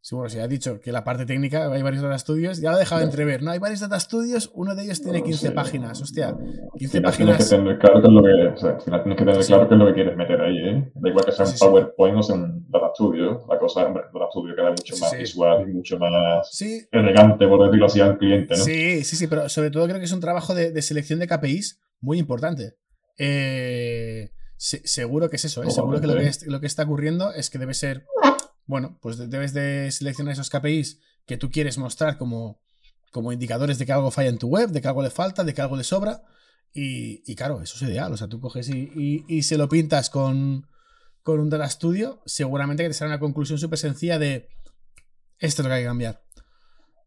[SPEAKER 2] Seguro, si ha dicho que la parte técnica, hay varios Data Studios, ya lo he dejado de entrever, ¿no? Hay varios Data Studios, uno de ellos tiene
[SPEAKER 3] No
[SPEAKER 2] 15
[SPEAKER 3] sé.
[SPEAKER 2] páginas, hostia.
[SPEAKER 3] Al
[SPEAKER 2] 15
[SPEAKER 3] final tienes que
[SPEAKER 2] páginas.
[SPEAKER 3] tener claro qué es lo que, o sea, al final tienes que tener
[SPEAKER 2] Sí.
[SPEAKER 3] claro qué es lo que quieres meter ahí, ¿eh? Da igual que sea un
[SPEAKER 2] Sí, sí.
[SPEAKER 3] PowerPoint o sea un Data Studio. La cosa, hombre, Data Studio queda mucho
[SPEAKER 2] Sí,
[SPEAKER 3] más
[SPEAKER 2] sí.
[SPEAKER 3] visual y mucho más
[SPEAKER 2] Sí,
[SPEAKER 3] elegante, por decirlo así, al cliente, ¿no?
[SPEAKER 2] Sí, sí, sí, pero sobre todo creo que es un trabajo de, de selección de KPIs muy importante. Eh, se- seguro que es eso, ¿eh? seguro que lo, que es- lo que está ocurriendo es que debe ser, bueno, pues de- debes de seleccionar esos KPIs que tú quieres mostrar como, como indicadores de que algo falla en tu web, de que algo le falta, de que algo le sobra. Y, y claro, eso es ideal. O sea, tú coges y, y- y se lo pintas con, con un Data Studio, seguramente que te será una conclusión súper sencilla de esto es lo que hay que cambiar.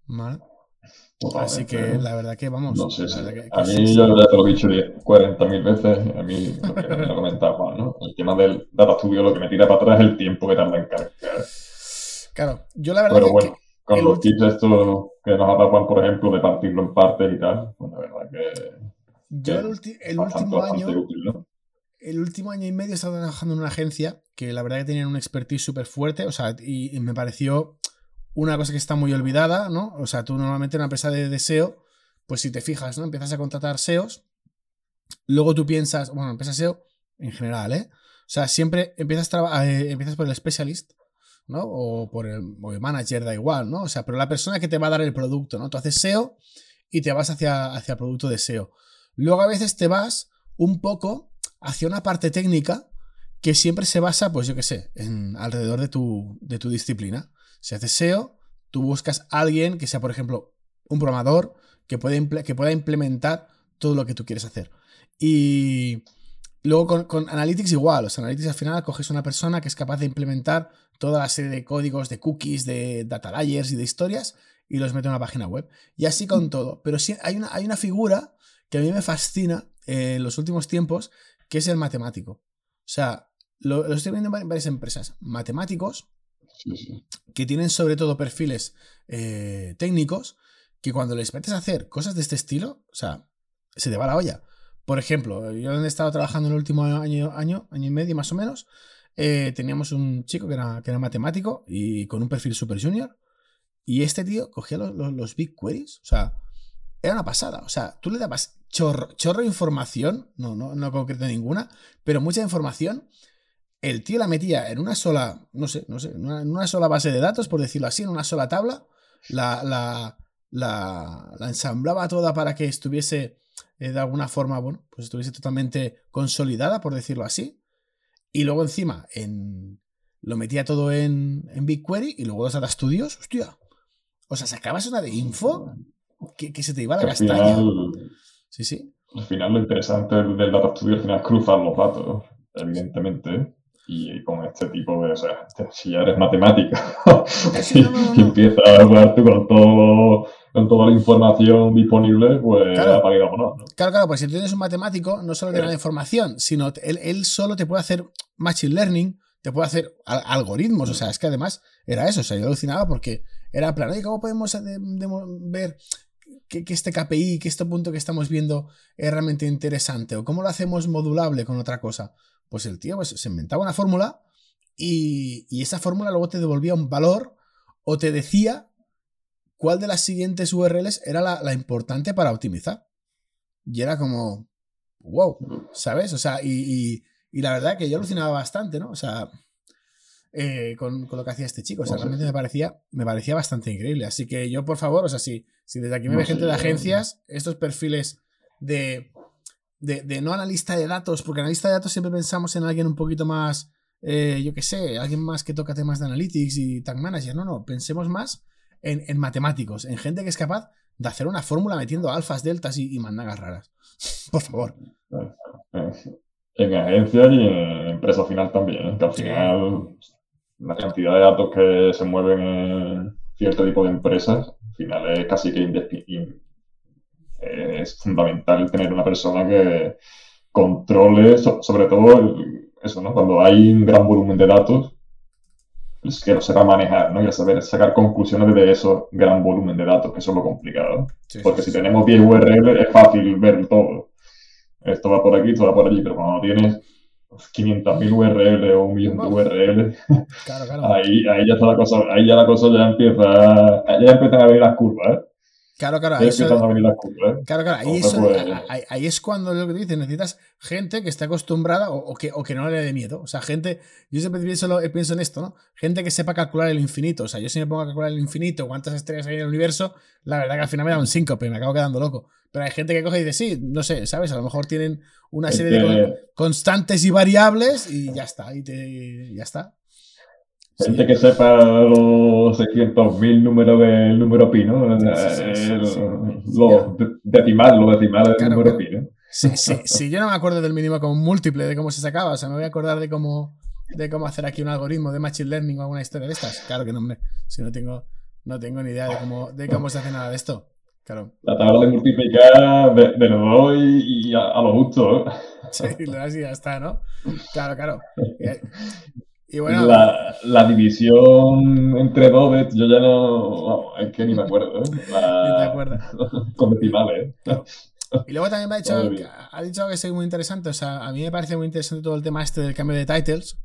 [SPEAKER 2] ¿Vale? Así que la verdad que vamos.
[SPEAKER 3] No sé, sí.
[SPEAKER 2] que-
[SPEAKER 3] A mí,
[SPEAKER 2] sí,
[SPEAKER 3] yo ya te lo he dicho 40.000 veces, a mí lo que me lo comentaba ¿no? El tema del Data Studio lo que me tira para atrás es el tiempo que tarda en cargar.
[SPEAKER 2] Claro, yo la verdad
[SPEAKER 3] Pero
[SPEAKER 2] que-
[SPEAKER 3] bueno, con los tips estos que nos atacan, por ejemplo, de partirlo en partes y tal, pues la verdad que
[SPEAKER 2] yo el, ulti- el
[SPEAKER 3] bastante,
[SPEAKER 2] último
[SPEAKER 3] bastante
[SPEAKER 2] año,
[SPEAKER 3] útil, ¿no?
[SPEAKER 2] el último año y medio he estado trabajando en una agencia que la verdad que tenían un expertise súper fuerte, o sea, y, y me pareció una cosa que está muy olvidada, ¿no? O sea, tú normalmente en una empresa de, de SEO, pues si te fijas, ¿no? Empiezas a contratar SEOs, luego tú piensas, bueno, empiezas SEO en general, ¿eh? O sea, siempre empiezas, eh, empiezas por el specialist, ¿no? O por el, o el manager, da igual, ¿no? O sea, pero la persona que te va a dar el producto, ¿no? Tú haces SEO y te vas hacia, hacia el producto de SEO. Luego a veces te vas un poco hacia una parte técnica que siempre se basa, pues yo qué sé, en alrededor de tu, de tu disciplina. Si haces SEO, tú buscas a alguien que sea, por ejemplo, un programador que, puede que pueda implementar todo lo que tú quieres hacer. Y luego con, con Analytics igual, los Analytics al final coges una persona que es capaz de implementar toda la serie de códigos, de cookies, de data layers y de historias y los mete en una página web. Y así con todo. Pero sí hay una, hay una figura que a mí me fascina eh, en los últimos tiempos, que es el matemático. O sea, lo, lo estoy viendo en va- varias empresas. Matemáticos. Que tienen sobre todo perfiles eh, técnicos que cuando les metes a hacer cosas de este estilo, o sea, se te va la olla. Por ejemplo, yo donde he estado trabajando en el último año, año, año y medio más o menos, eh, teníamos un chico que era, que era matemático y con un perfil super junior. Y este tío cogía los, los, los big queries, o sea, era una pasada. O sea, tú le dabas chorro, chorro de información, no, no, no concreto ninguna, pero mucha información. El tío la metía en una sola, no sé, no sé, en una, en una sola base de datos, por decirlo así, en una sola tabla, la, la, la, la ensamblaba toda para que estuviese eh, de alguna forma, bueno, pues estuviese totalmente consolidada, por decirlo así. Y luego encima en, lo metía todo en, en BigQuery y luego los data studios, hostia. O sea, sacabas una de info que, que se te iba la castaña.
[SPEAKER 3] final,
[SPEAKER 2] Sí, sí.
[SPEAKER 3] al final lo interesante del del Data Studio al final es cruzar los datos, evidentemente. Y con este tipo de, o sea, si ya eres matemático y, y empiezas a tú con, todo, con toda la información disponible, pues
[SPEAKER 2] Claro.
[SPEAKER 3] apaga y vámonos, ¿no?
[SPEAKER 2] Claro, claro, pues si tú tienes un matemático, no solo te da la información, sino él, él solo te puede hacer machine learning, te puede hacer al- algoritmos. O sea, es que además era eso. O sea, yo alucinaba porque era plan, oye, ¿cómo podemos de- de- ver que, que este KPI, que este punto que estamos viendo es realmente interesante? ¿O cómo lo hacemos modulable con otra cosa? Pues el tío pues, se inventaba una fórmula y, y esa fórmula luego te devolvía un valor o te decía cuál de las siguientes URLs era la, la importante para optimizar. Y era como, wow, ¿sabes? O sea, y, y- y la verdad que yo alucinaba bastante, ¿no? O sea, eh, con, con lo que hacía este chico. O sea,
[SPEAKER 3] No sé.
[SPEAKER 2] realmente me parecía, me parecía bastante increíble. Así que yo, por favor, o sea, si, si desde aquí me
[SPEAKER 3] No
[SPEAKER 2] ve gente de agencias, estos perfiles de, de, de no analista de datos, porque analista de datos siempre pensamos en alguien un poquito más, eh, yo qué sé, alguien más que toca temas de analytics y tag manager. No, no, pensemos más en, en matemáticos, en gente que es capaz de hacer una fórmula metiendo alfas, deltas y, y mandagas raras. Por favor.
[SPEAKER 3] En, en agencias y en empresa final también, ¿eh? que al final la cantidad de datos que se mueven en cierto tipo de empresas, al final es casi que es fundamental tener una persona que controle, so- sobre todo el- eso, ¿no? Cuando hay un gran volumen de datos, pues que lo sepa manejar, ¿no? Y saber sacar conclusiones de eso gran volumen de datos, que eso es lo complicado.
[SPEAKER 2] Sí,
[SPEAKER 3] Porque
[SPEAKER 2] sí,
[SPEAKER 3] si
[SPEAKER 2] sí.
[SPEAKER 3] tenemos 10 URL es fácil ver todo. Esto va por aquí, esto va por allí, pero cuando tienes 500.000 URL o un millón de. URL,
[SPEAKER 2] Claro, claro.
[SPEAKER 3] ahí, ahí ya está la cosa, ahí ya la cosa ya empieza, ya empiezan a venir las curvas, ¿eh?
[SPEAKER 2] Claro, claro. Ahí eso-
[SPEAKER 3] a venir las curvas.
[SPEAKER 2] Claro, claro, ahí,
[SPEAKER 3] Ojo,
[SPEAKER 2] eso- ahí- ahí es cuando lo que dices, necesitas gente que esté acostumbrada o, o que, o que no le dé miedo. O sea, gente, yo siempre pienso, lo- pienso en esto, ¿no? Gente que sepa calcular el infinito. O sea, yo si me pongo a calcular el infinito, cuántas estrellas hay en el universo, la verdad que al final me da un síncope, me acabo quedando loco. Pero hay gente que coge y dice, sí, no sé, ¿sabes? A lo mejor tienen una serie de con- constantes y variables y ya está, y te- ya está. Sí.
[SPEAKER 3] Gente que sepa los 600.000 números del número pi, ¿no?
[SPEAKER 2] Sí, sí, sí, sí.
[SPEAKER 3] Los de- decimal, los decimales del número pi, ¿no?
[SPEAKER 2] Si, si- si yo no me acuerdo del mínimo como múltiple, de cómo se sacaba, o sea, me voy a acordar de cómo, de cómo hacer aquí un algoritmo de machine learning o alguna historia de estas. Claro que no, hombre. Si no tengo, no tengo ni idea de cómo, de cómo se hace nada de esto. Claro.
[SPEAKER 3] La tabla de multiplicar de, de los dos y, y a, a lo justo, ¿eh?
[SPEAKER 2] Sí, lo das y ya está, ¿no? Claro, claro. Y, Y bueno,
[SPEAKER 3] la, la división entre Dobbet, yo ya no. Vamos, es que ni me acuerdo. ¿eh? La-
[SPEAKER 2] Ni te acuerdas.
[SPEAKER 3] Con decimales, ¿eh?
[SPEAKER 2] Y luego también me ha dicho, ha dicho que es muy interesante. O sea, a mí me parece muy interesante todo el tema este del cambio de titles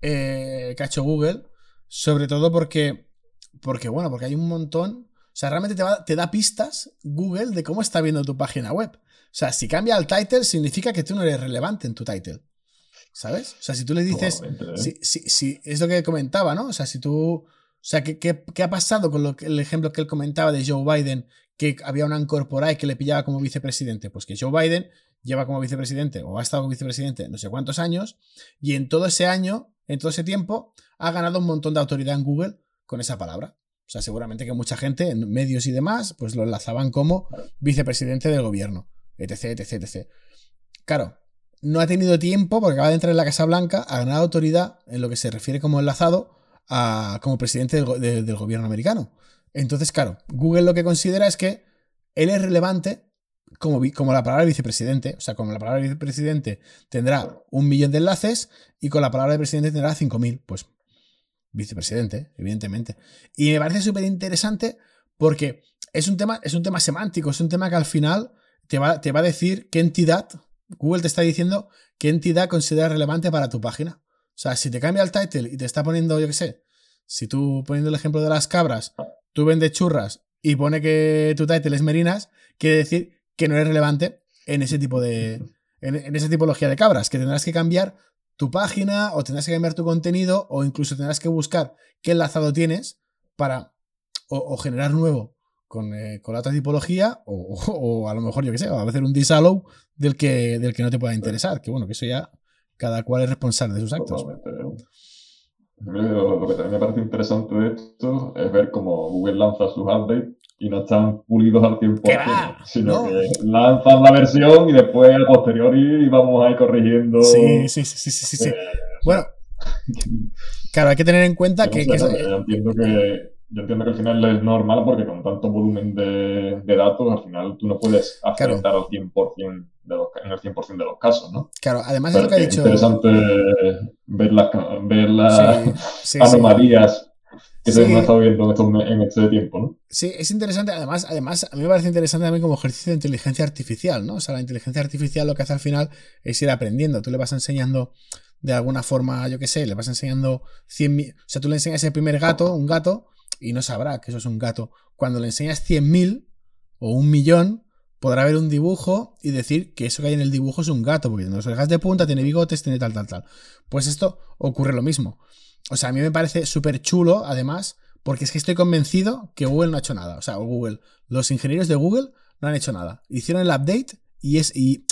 [SPEAKER 2] eh, que ha hecho Google. Sobre todo porque, porque, bueno, porque hay un montón. O sea, realmente te, va- te da pistas Google de cómo está viendo tu página web. O sea, si cambia el title, significa que tú no eres relevante en tu title. ¿Sabes? O sea, si tú le dices.
[SPEAKER 3] ¿eh?
[SPEAKER 2] Sí, sí, sí, es lo que comentaba, ¿no? O sea, si tú. O sea, ¿qué, qué, qué ha pasado con lo que- el ejemplo que él comentaba de Joe Biden? Que había una incorporada y que le pillaba como vicepresidente. Pues que Joe Biden lleva como vicepresidente o ha estado como vicepresidente no sé cuántos años y en todo ese año, en todo ese tiempo, ha ganado un montón de autoridad en Google con esa palabra. O sea, seguramente que mucha gente, en medios y demás, pues lo enlazaban como vicepresidente del gobierno, etc, etc, etc. Claro, no ha tenido tiempo, porque acaba de entrar en la Casa Blanca, a ganar autoridad en lo que se refiere como enlazado a, como presidente del, go- de- del gobierno americano. Entonces, claro, Google lo que considera es que él es relevante como, como la palabra vicepresidente. O sea, como la palabra vicepresidente tendrá un millón de enlaces y con la palabra de presidente tendrá 5.000. Pues vicepresidente, evidentemente. Y me parece súper interesante porque es un, tema, es un tema semántico, es un tema que al final te va, te va a decir qué entidad, Google te está diciendo qué entidad considera relevante para tu página. O sea, si te cambia el title y te está poniendo, yo qué sé, si tú poniendo el ejemplo de las cabras, tú vendes churras y pone que tu title es merinas, quiere decir que no eres relevante en ese tipo de. En, esa tipología de cabras, que tendrás que cambiar tu página o tendrás que cambiar tu contenido o incluso tendrás que buscar qué enlazado tienes para o generar nuevo con, eh, con la otra tipología o, a lo mejor, yo qué sé, o a hacer un disallow del que, del que no te pueda interesar, que bueno, que eso ya cada cual es responsable de sus actos.
[SPEAKER 3] Lo, que también me parece interesante de esto es ver cómo Google lanza sus updates y no están pulidos al 100%,
[SPEAKER 2] ¿Qué va?
[SPEAKER 3] sino
[SPEAKER 2] No.
[SPEAKER 3] que lanzan la versión y después a posteriori vamos a ir corrigiendo.
[SPEAKER 2] Sí, sí, sí, sí, sí, sí,
[SPEAKER 3] eh,
[SPEAKER 2] Bueno, claro, hay que tener en cuenta
[SPEAKER 3] no
[SPEAKER 2] que,
[SPEAKER 3] sé,
[SPEAKER 2] que
[SPEAKER 3] ¿no? entiendo que yo entiendo que al final es normal porque con tanto volumen de, de datos al final tú no puedes
[SPEAKER 2] Claro.
[SPEAKER 3] acertar al 100% de los, en el 100% de los casos, ¿no?
[SPEAKER 2] claro, además es
[SPEAKER 3] Pero
[SPEAKER 2] lo que ha
[SPEAKER 3] que es
[SPEAKER 2] dicho.
[SPEAKER 3] interesante ver las, ver las
[SPEAKER 2] Sí, sí, sí.
[SPEAKER 3] anomalías que se
[SPEAKER 2] Sí.
[SPEAKER 3] hemos estado viendo en, me- en este tiempo, ¿no?
[SPEAKER 2] Sí, es interesante. Además, además, a mí me parece interesante también como ejercicio de inteligencia artificial, ¿no? O sea, la inteligencia artificial lo que hace al final es ir aprendiendo. Tú le vas enseñando de alguna forma, yo qué sé, le vas enseñando 100 mil. O sea, tú le enseñas el primer gato, un gato, y no sabrá que eso es un gato. Cuando le enseñas 100.000 o un millón, podrá ver un dibujo y decir que eso que hay en el dibujo es un gato, porque tiene las orejas de punta, tiene bigotes, tiene tal, tal, tal. Pues esto ocurre lo mismo. O sea, a mí me parece súper chulo, además, porque es que estoy convencido que Google no ha hecho nada. O sea, Google, los ingenieros de Google no han hecho nada. Hicieron el update y es y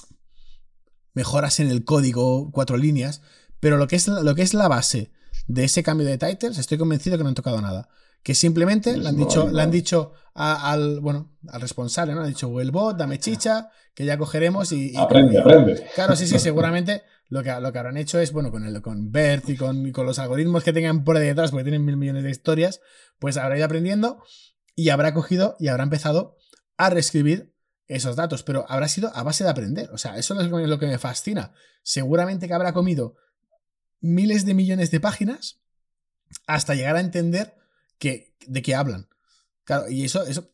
[SPEAKER 2] mejoras en el código, cuatro líneas, pero lo que es, lo que es la base de ese cambio de titles, estoy convencido que no han tocado nada. Que simplemente le han dicho,
[SPEAKER 3] no.
[SPEAKER 2] le han dicho a- al, bueno, al responsable, ¿no? Han dicho, Google Bot, dame chicha, que ya cogeremos y, y-
[SPEAKER 3] Aprende, aprende.
[SPEAKER 2] Claro, sí, sí, seguramente lo que, lo que habrán hecho es, bueno, con, el, con BERT y con, y con los algoritmos que tengan por ahí detrás, porque tienen mil millones de historias, pues habrá ido aprendiendo y habrá cogido y habrá empezado a reescribir esos datos, pero habrá sido a base de aprender. O sea, eso es lo que me fascina. Seguramente que habrá comido miles de millones de páginas hasta llegar a entender que, de qué hablan. Claro, y eso, eso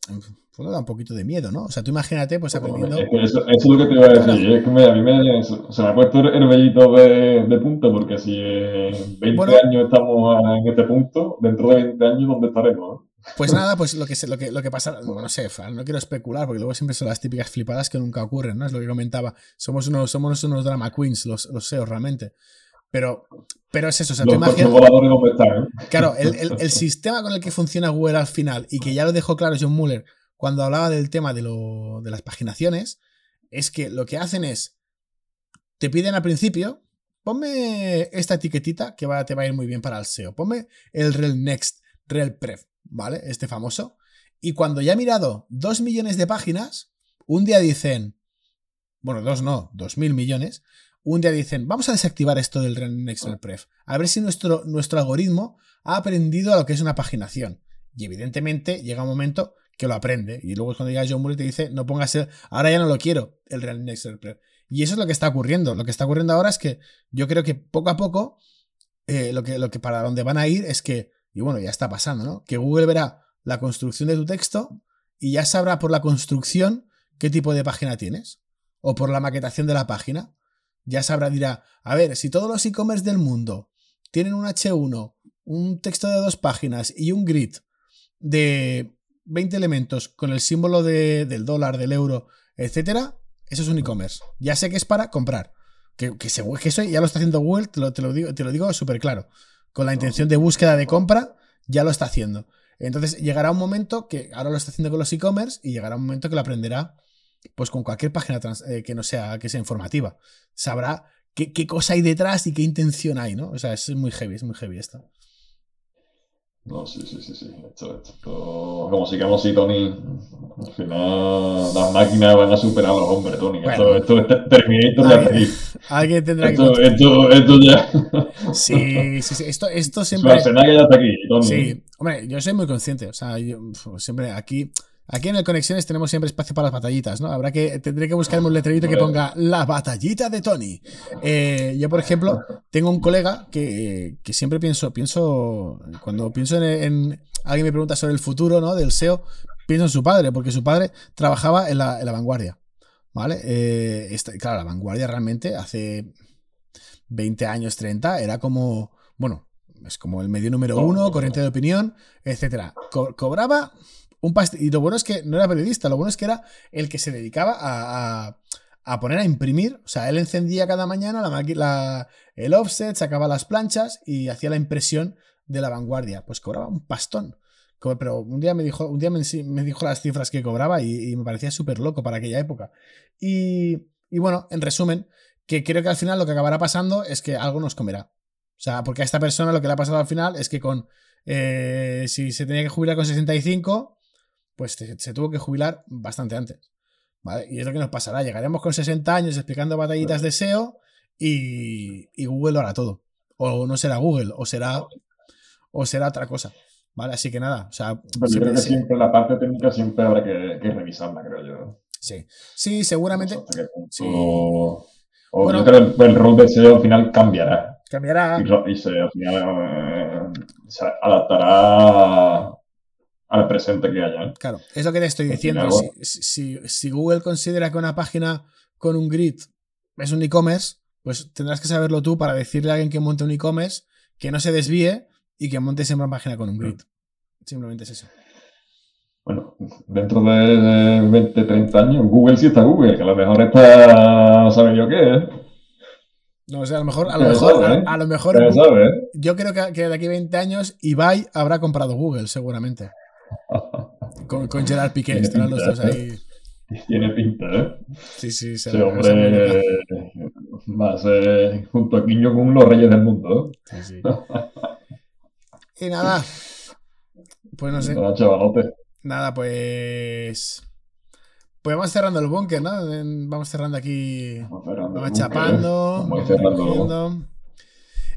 [SPEAKER 2] fondo da un poquito de miedo, ¿no? O sea, tú imagínate, pues aprendiendo.
[SPEAKER 3] Que Eso, eso es lo que te iba a decir.
[SPEAKER 2] Claro.
[SPEAKER 3] Es que me- a mí me, se me ha puesto el vellito de, de punta, porque si en 20
[SPEAKER 2] Bueno.
[SPEAKER 3] años estamos en este punto, dentro de 20 años, ¿dónde estaremos? no?
[SPEAKER 2] Pues nada, pues lo que, lo que, lo que pasa, bueno, no sé, no quiero especular, porque luego siempre son las típicas flipadas que nunca ocurren, ¿no? Es lo que comentaba. Somos unos, somos unos drama queens, los, los SEO realmente. Pero, pero es eso, o sea, tú
[SPEAKER 3] Los
[SPEAKER 2] imaginas.
[SPEAKER 3] eh?
[SPEAKER 2] Claro, el, el- el sistema con el que funciona Google al final, y que ya lo dejó claro John Muller cuando hablaba del tema de, lo- de las paginaciones, es que lo que hacen es, te piden al principio, ponme esta etiquetita que va, te va a ir muy bien para el SEO, ponme el rel next, rel pref, ¿vale? Este famoso. Y cuando ya he mirado dos millones de páginas, un día dicen, bueno, dos no, dos mil millones, un día dicen, vamos a desactivar esto del rel next, rel pref, a ver si nuestro, nuestro algoritmo ha aprendido a lo que es una paginación. Y evidentemente llega un momento que lo aprende. Y luego es cuando llega John Muller y te dice, no pongas el, ahora ya no lo quiero, el Real Next Rel Pref. Y eso es lo que está ocurriendo. Lo que está ocurriendo ahora es que yo creo que poco a poco eh, lo, que, lo que para donde van a ir es que, y bueno, ya está pasando, ¿no? Que Google verá la construcción de tu texto y ya sabrá por la construcción qué tipo de página tienes. O por la maquetación de la página. Ya sabrá, dirá, a ver, si todos los e-commerce del mundo tienen un H1, un texto de dos páginas y un grid de 20 elementos con el símbolo del dólar, del euro, etcétera, eso es un e-commerce. Ya sé que es para comprar. Que, que, que eso ya lo está haciendo Google, te lo, te lo digo, te lo digo súper claro. Con la intención de búsqueda de compra, ya lo está haciendo. Entonces llegará un momento que ahora lo está haciendo con los e-commerce y llegará un momento que lo aprenderá pues con cualquier página eh, que no sea que sea informativa. Sabrá qué, qué, cosa hay detrás y qué intención hay, ¿no? O sea, es muy heavy, es muy heavy esto.
[SPEAKER 3] No, sí, sí, sí, sí. Esto, esto, como sigamos así, Tony, al final las máquinas van a superar a los hombres, Tony. Bueno, esto, esto es Terminator de aquí.
[SPEAKER 2] Alguien tendrá
[SPEAKER 3] esto,
[SPEAKER 2] que...
[SPEAKER 3] Esto, esto ya...
[SPEAKER 2] Sí, sí, sí. Esto, esto siempre...
[SPEAKER 3] que ya está aquí, Tony.
[SPEAKER 2] Sí, hombre, yo soy muy consciente. O sea, yo siempre aquí... Aquí en el Conexiones tenemos siempre espacio para las batallitas, ¿no? Habrá que, tendré que buscarme un letrerito que ponga la batallita de Tony. Eh, yo, por ejemplo, tengo un colega que, que siempre pienso, pienso, cuando pienso en, en, alguien me pregunta sobre el futuro, ¿no? Del SEO, pienso en su padre, porque su padre trabajaba en la, en la vanguardia, ¿vale? Eh, esta, claro, la vanguardia realmente hace 20 años, 30, era como, bueno, es como el medio número uno, corriente de opinión, etcétera. Co cobraba y lo bueno es que no era periodista, lo bueno es que era el que se dedicaba a, a, poner a imprimir. O sea, él encendía cada mañana la, la, el offset, sacaba las planchas y hacía la impresión de la vanguardia. Pues cobraba un pastón. Pero un día me dijo, un día me, me dijo las cifras que cobraba y, y me parecía súper loco para aquella época. Y, y bueno, en resumen, que creo que al final lo que acabará pasando es que algo nos comerá. O sea, porque a esta persona lo que le ha pasado al final es que con. Eh, si se tenía que jubilar con 65, pues se, se, tuvo que jubilar bastante antes. ¿vale? Y es lo que nos pasará. Llegaremos con 60 años explicando batallitas de SEO y, y, Google lo hará todo. O no será Google, o será, o será otra cosa. ¿Vale? Así que nada. O sea,
[SPEAKER 3] Pero yo creo que siempre la parte técnica siempre habrá que, que revisarla, creo yo.
[SPEAKER 2] Sí, sí, seguramente. Sí.
[SPEAKER 3] O, o bueno, yo creo que el rol de SEO al final cambiará.
[SPEAKER 2] Cambiará.
[SPEAKER 3] Y, y se, al final eh, se adaptará al presente que haya.
[SPEAKER 2] Claro, es lo que te estoy diciendo. Si, si, si, Google considera que una página con un grid es un e-commerce, pues tendrás que saberlo tú para decirle a alguien que monte un e-commerce que no se desvíe y que monte siempre una página con un grid. Simplemente es eso.
[SPEAKER 3] Bueno, dentro de 20, 30 años, Google sí está Google, que a lo mejor está, sabe yo qué, ¿eh?
[SPEAKER 2] No, o sea, a lo mejor, a lo mejor, sabe, ¿eh? a, a, lo mejor
[SPEAKER 3] sabe, ¿eh?
[SPEAKER 2] yo creo que, que, de aquí a 20 años Ibai habrá comprado Google, seguramente. Con, con Gerard Piqué, estarán los dos ahí.
[SPEAKER 3] Tiene pinta, ¿eh?
[SPEAKER 2] Sí, sí,
[SPEAKER 3] se Ese hombre más eh, junto a Quiño con los reyes del mundo.
[SPEAKER 2] Sí, sí. y nada, pues no sé.
[SPEAKER 3] Nada, chavalote.
[SPEAKER 2] Nada, pues. Pues vamos cerrando el búnker, ¿no? Vamos cerrando aquí.
[SPEAKER 3] Vamos, cerrando
[SPEAKER 2] vamos chapando.
[SPEAKER 3] Vamos cerrando.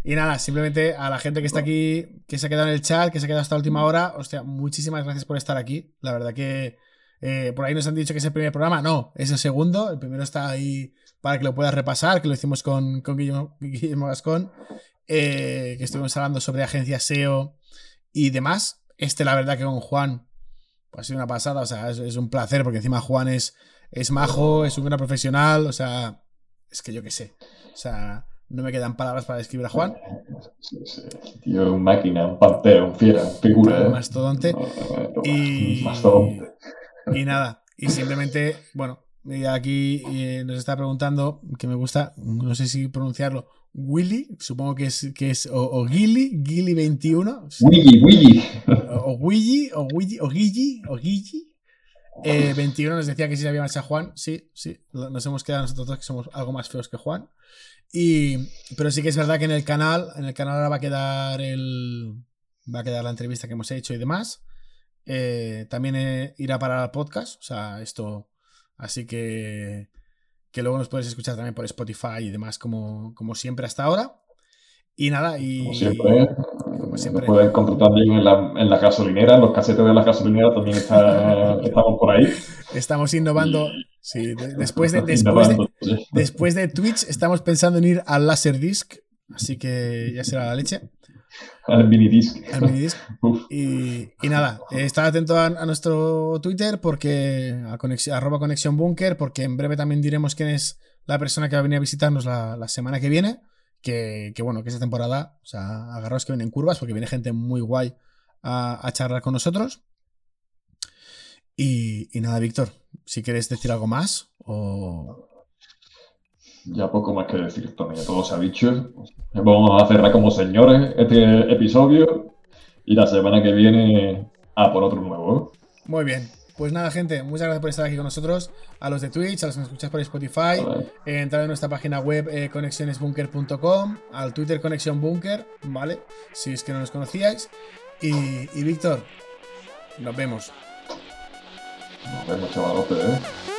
[SPEAKER 2] Y nada, simplemente a la gente que está aquí, que se ha quedado en el chat, que se ha quedado hasta la última hora, hostia, muchísimas gracias por estar aquí. La verdad que eh, por ahí nos han dicho que es el primer programa. No, es el segundo. El primero está ahí para que lo puedas repasar, que lo hicimos con, con Guillermo, Guillermo Gascón, eh, que estuvimos hablando sobre agencias SEO y demás. Este, la verdad que con Juan, pues ha sido una pasada, o sea, es, es un placer, porque encima Juan es, es majo, es un gran profesional, o sea, es que yo qué sé. O sea, no me quedan palabras para describir a Juan.
[SPEAKER 3] Sí, sí. Tío, un máquina, un pantera, un fiera, un figura.
[SPEAKER 2] Un
[SPEAKER 3] ¿eh?
[SPEAKER 2] mastodonte.
[SPEAKER 3] No, no, no,
[SPEAKER 2] y,
[SPEAKER 3] mastodonte.
[SPEAKER 2] y nada, y simplemente, bueno, aquí eh, nos está preguntando, que me gusta, no sé si pronunciarlo, Willy, supongo que es, que es o, o Gilly, Gilly 21.
[SPEAKER 3] Willy, Willy.
[SPEAKER 2] O, o Willy, o Willy, o Gilly, o Gilly. Eh, 21 nos decía que sí se había marchado Juan. Sí, sí, nos hemos quedado nosotros dos que somos algo más feos que Juan. Y, pero sí que es verdad que en el canal, en el canal ahora va a quedar el, va a quedar la entrevista que hemos hecho y demás. Eh, también eh, irá para el podcast, o sea, esto, así que, que luego nos puedes escuchar también por Spotify y demás, como, como siempre hasta ahora. Y nada, y.
[SPEAKER 3] Como siempre. Nos pueden contratar en la, en la gasolinera, en los casetes de la gasolinera también está, estamos por ahí.
[SPEAKER 2] Estamos innovando. Sí, de, después, de, después, de, después de Twitch, estamos pensando en ir al Laserdisc Así que ya será la leche.
[SPEAKER 3] Al minidisc.
[SPEAKER 2] Al minidisc. y, y, nada, estad atento a, a, nuestro Twitter porque a conexión, arroba conexión bunker, porque en breve también diremos quién es la persona que va a venir a visitarnos la, la semana que viene. Que, que, bueno, que esta temporada, o sea, agarraos que vienen curvas porque viene gente muy guay a, a charlar con nosotros. Y, y, nada, Víctor, si quieres decir algo más o...
[SPEAKER 3] Ya poco más que decir, Tony, ya todo se ha dicho. Vamos a cerrar como señores este episodio y la semana que viene a por otro nuevo.
[SPEAKER 2] Muy bien. Pues nada, gente, muchas gracias por estar aquí con nosotros. A los de Twitch, a los que nos escucháis por Spotify, eh, entrar en nuestra página web eh, conexionesbunker.com, al Twitter Conexión Bunker, ¿vale? Si es que no nos conocíais. Y, y Víctor, nos vemos.
[SPEAKER 3] Nos vemos, chavalote, ¿eh?